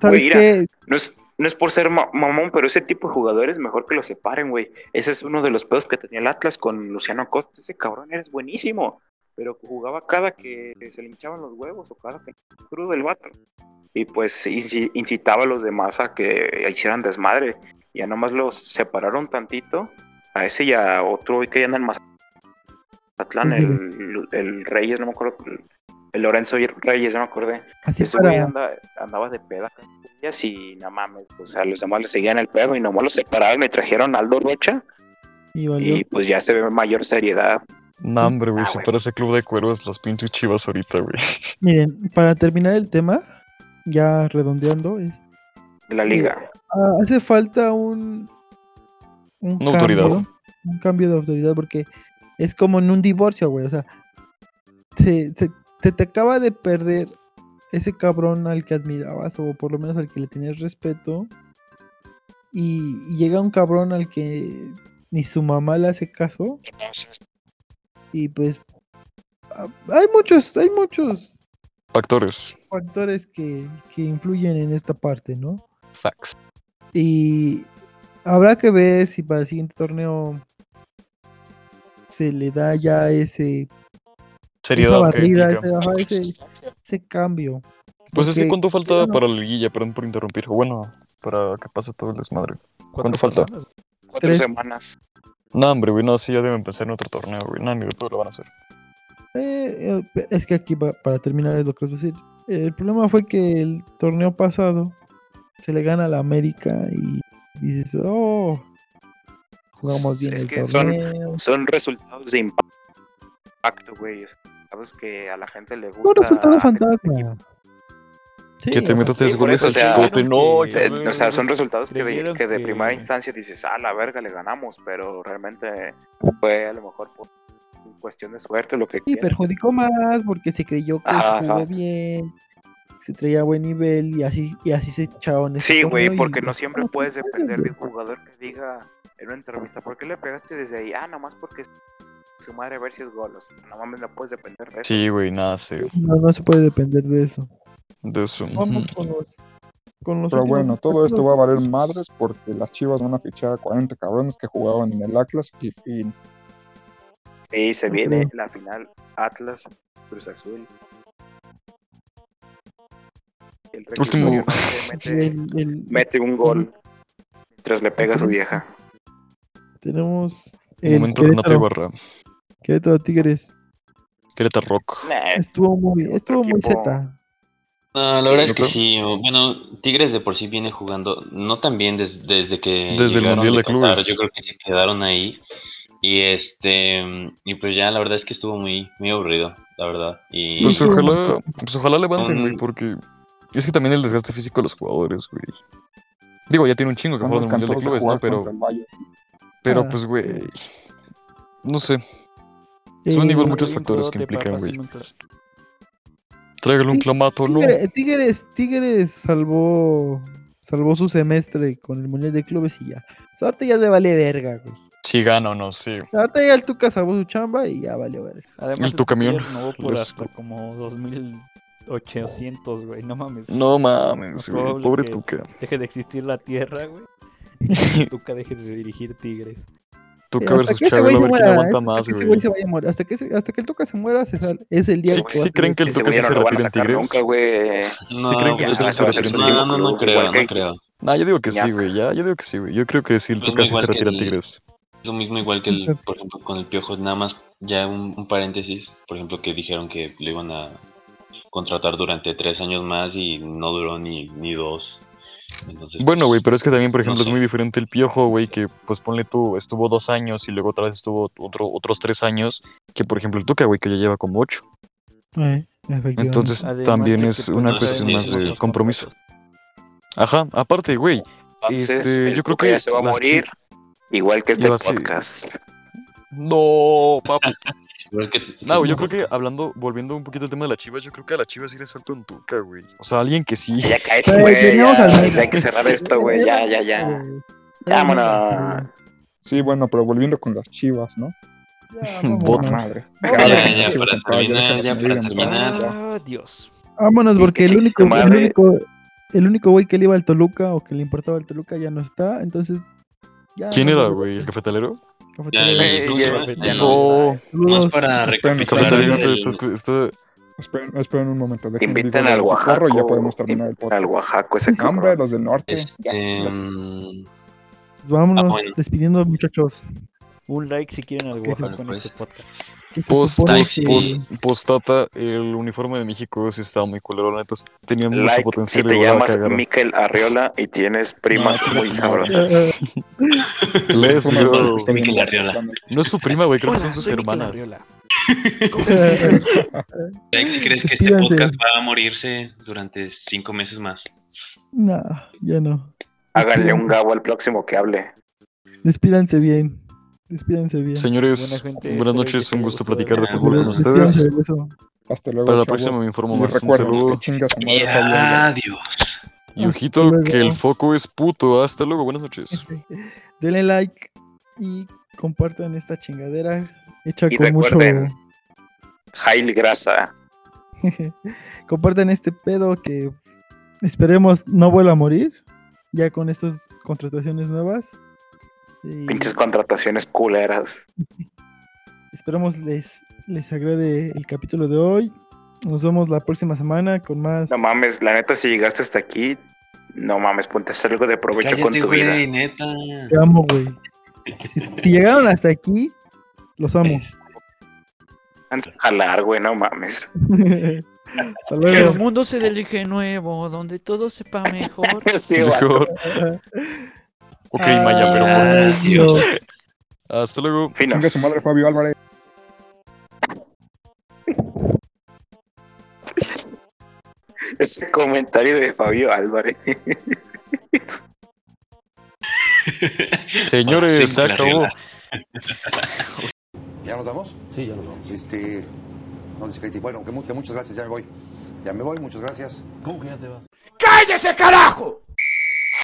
¿Sabes mira, qué? No es, no es por ser ma- mamón, pero ese tipo de jugadores mejor que los separen, güey. Ese es uno de los pedos que tenía el Atlas con Luciano Acosta. Ese cabrón eres buenísimo, pero jugaba cada que se le hinchaban los huevos o cada que crudo el vato. Y pues inci- incitaba a los demás a que hicieran desmadre. Ya nomás los separaron tantito. A ese y a otro güey que ya anda en Mazatlán, Pues el, el Reyes, no me acuerdo. El- Lorenzo Reyes, no me acordé. Así Ese güey para, anda- andaba de peda con ellas y no mames, o sea, los demás le seguían el pedo y nomás lo separaron y trajeron a Aldo Rocha y pues ya se ve mayor seriedad. No, hombre, güey. Ah, se güey. parece club de cueros las pinches chivas ahorita, güey. Miren, para terminar el tema, ya redondeando, es La liga. ah, hace falta un, un Una autoridad. cambio, un cambio de autoridad porque es como en un divorcio, güey, o sea, se, se- se te acaba de perder ese cabrón al que admirabas o por lo menos al que le tenías respeto y, y llega un cabrón al que ni su mamá le hace caso y pues ah, hay muchos, hay muchos Factores. factores que, que influyen en esta parte, ¿no? Facts. Y habrá que ver si para el siguiente torneo se le da ya ese Seriedad barrida, implica. ese, ajá, ese, ese cambio. Pues es que ¿cuánto falta bueno. para la liguilla? Perdón por interrumpir. Bueno, para que pase todo el desmadre. Cuatro ¿Cuánto falta? Cuatro tres. semanas. No, hombre, güey, no, sí, ya deben empezar en otro torneo, güey. No, ni de todo lo van a hacer. Eh, eh, es que aquí va- para terminar es lo que os voy a decir. El problema fue que el torneo pasado se le gana a la América y dices, oh, jugamos bien Es el que son- torneo. Son resultados de impacto, güey. Sabes que a la gente le gusta. Un resultado fantasma. Sí, que te meto tres sí, goles al o sea, chicote. No, que- o sea, son resultados que de, que de que- primera instancia dices, ah, la verga, le ganamos, pero realmente fue a lo mejor por cuestión de suerte lo que Y quieras. perjudicó más porque se creyó que Ajá, se jugó ajá. bien, se traía buen nivel y así, y así se echaron Sí, güey, torneo y porque no siempre no puedes depender de un jugador que diga en una entrevista, ¿por qué le pegaste desde ahí? Ah, nomás porque su madre a ver si es gol. O sea, no mames, no puedes depender de eso. Sí, güey, nada, sí. No, no se puede depender de eso. De eso. Vamos con los, con los Pero últimos bueno, todo esto va a valer madres porque las chivas van a fichar a 40 cabrones que jugaban en el Atlas y fin. Sí, se No viene creo. la final Atlas Cruz Azul. El Último- mete, El- el- mete un gol mientras le pega a su vieja. tenemos el Momento Renato Querétaro, Ibarra. Querétaro Tigres. Querétaro Rock. Nah, Estuvo muy, estuvo muy Z. No, la verdad es ¿No que creo? sí. Bueno, Tigres de por sí viene jugando, no tan bien des- desde que Desde el llegaron Mundial de Clubes. Yo creo que se quedaron ahí. Y este y pues ya la verdad es que estuvo muy, muy aburrido, la verdad. Y Pues Sí, ojalá, pues ojalá levanten, güey, porque es que también el desgaste físico de los jugadores, güey. Digo, ya tiene un chingo que jugar en el Mundial de Clubes, ¿no? Pero, pero Ah. pues, güey. No sé. Son igual muchos factores que implican, güey. Tráigale un clamato, ¿no? Tigre- Tigres, Tigres salvó, salvó su semestre con el Mundial de Clubes y ya. Ahorita ya le vale verga, güey. Si gana o no, sí. Ahorita ya el Tuca salvó su chamba y ya valió verga. Además, tu camión, Tigres renovó por les- hasta como 2800, güey. No mames. No mames, Es güey. Pobre Tuca. Deje de existir la tierra, güey. Y Tuca deje de dirigir Tigres. Hasta versus que ese Chabelo, güey a se ver quién muera, aguanta hasta más, que ese güey. güey se vaya a morir. Hasta que, ese- hasta que el Tuca se muera, se sal- es el día Sí, que creen que el Tuca se retira en Tigres. nunca, güey. no, creen que el Tuca se no, retire en no, Tigres? no, no creo, no creo. Yo digo que sí, güey. Ya, yo digo que sí, güey. Yo creo que sí, el Tuca sí se retira en el- Tigres. Lo mismo igual que el, por ejemplo, con el Piojo, nada más ya un, un paréntesis, por ejemplo, que dijeron que le iban a contratar durante tres años más y no duró ni, ni dos. Entonces, Bueno, pues, güey, pero es que también, por no ejemplo, es muy diferente el Piojo, güey, que pues ponle tú, estuvo dos años y luego otra vez estuvo otro, otros tres años, que por ejemplo el Tuca, güey, que ya lleva como ocho. Eh. Entonces Además también es pues, una no cuestión más de compromiso. Ajá, aparte, güey, Entonces, Este, el yo creo que ya se va a morir. Igual que este podcast. no, papi. que- No, yo creo que hablando, volviendo un poquito al tema de la Chivas, yo creo que a la Chivas sí le suelto un Tuca, güey. O sea, alguien que sí. Ya cállate, Pero güey. Ya, al hay que cerrar esto, güey. Ya, ya, ya. Vámonos. Sí, bueno, pero volviendo con las chivas, ¿no? Ya, Bot. Madre. Ya, ya, para terminar, ya para terminar. Adiós. Vámonos, porque el único, el único, el único güey que le iba al Toluca o que le importaba el Toluca ya no está, entonces ya. ¿Quién no era, güey? ¿El cafetalero? Ya, Eh, para Esperen, recapitular un momento. Dejen Inviten digo al Oaxaco. Y ya podemos terminar el podcast. Al Oaxaco, ese No, hombre, cabrón. los del norte. Este, Pues vámonos Ah, bueno. despidiendo, muchachos. Un like si quieren al Ok, Oaxaca con pues. este podcast. Post, post, sí. eh, post, postdata, el uniforme de México sí estaba muy culero, la neta, tenía mucho Like si potencial y te llamas. Miquel Arriola y tienes primas No, muy sabrosas. eh, Miquel ¿no? Arriola. No es su prima, güey, creo que son sus hermanas. Arriola. Like, si crees que este podcast va a morirse durante cinco meses más. no, ya no. Háganle un gabo al próximo que hable. Despídanse bien. Despídanse bien. Señores, Buena gente, buenas noches, un gusto platicar de fútbol con ustedes. Hasta luego, Para la chavos. próxima me informo más. Un saludo. Y adiós. Y ojito, que el foco es puto. Hasta luego, buenas noches. Denle like y compartan esta chingadera hecha Y con mucho. Jail Grasa. compartan este pedo que esperemos no vuelva a morir. Ya con estas contrataciones nuevas. Pinches contrataciones culeras. esperemos les, les agrade el capítulo de hoy. Nos vemos la próxima semana con más. No mames, la neta, si llegaste hasta aquí, no mames, ponte a hacer algo de provecho con tu vida. neta. Te amo, güey. Si, si llegaron hasta aquí, los amo. Antes de jalar, güey, no mames. Hasta luego. el mundo se dirige nuevo, donde todo sepa mejor. Sí. Mejor. Ok, Maya, pero por Adiós. Hasta luego. Finos. Chinga su madre Fabio Álvarez. Ese comentario de Fabio Álvarez. Señores, Sí, se acabó. ¿Ya nos vamos? Sí, ya nos vamos. Este. No. Bueno, que, que muchas gracias, ya me voy. Ya me voy, muchas gracias. ¿Cómo que ya te vas? ¡Cállese, carajo!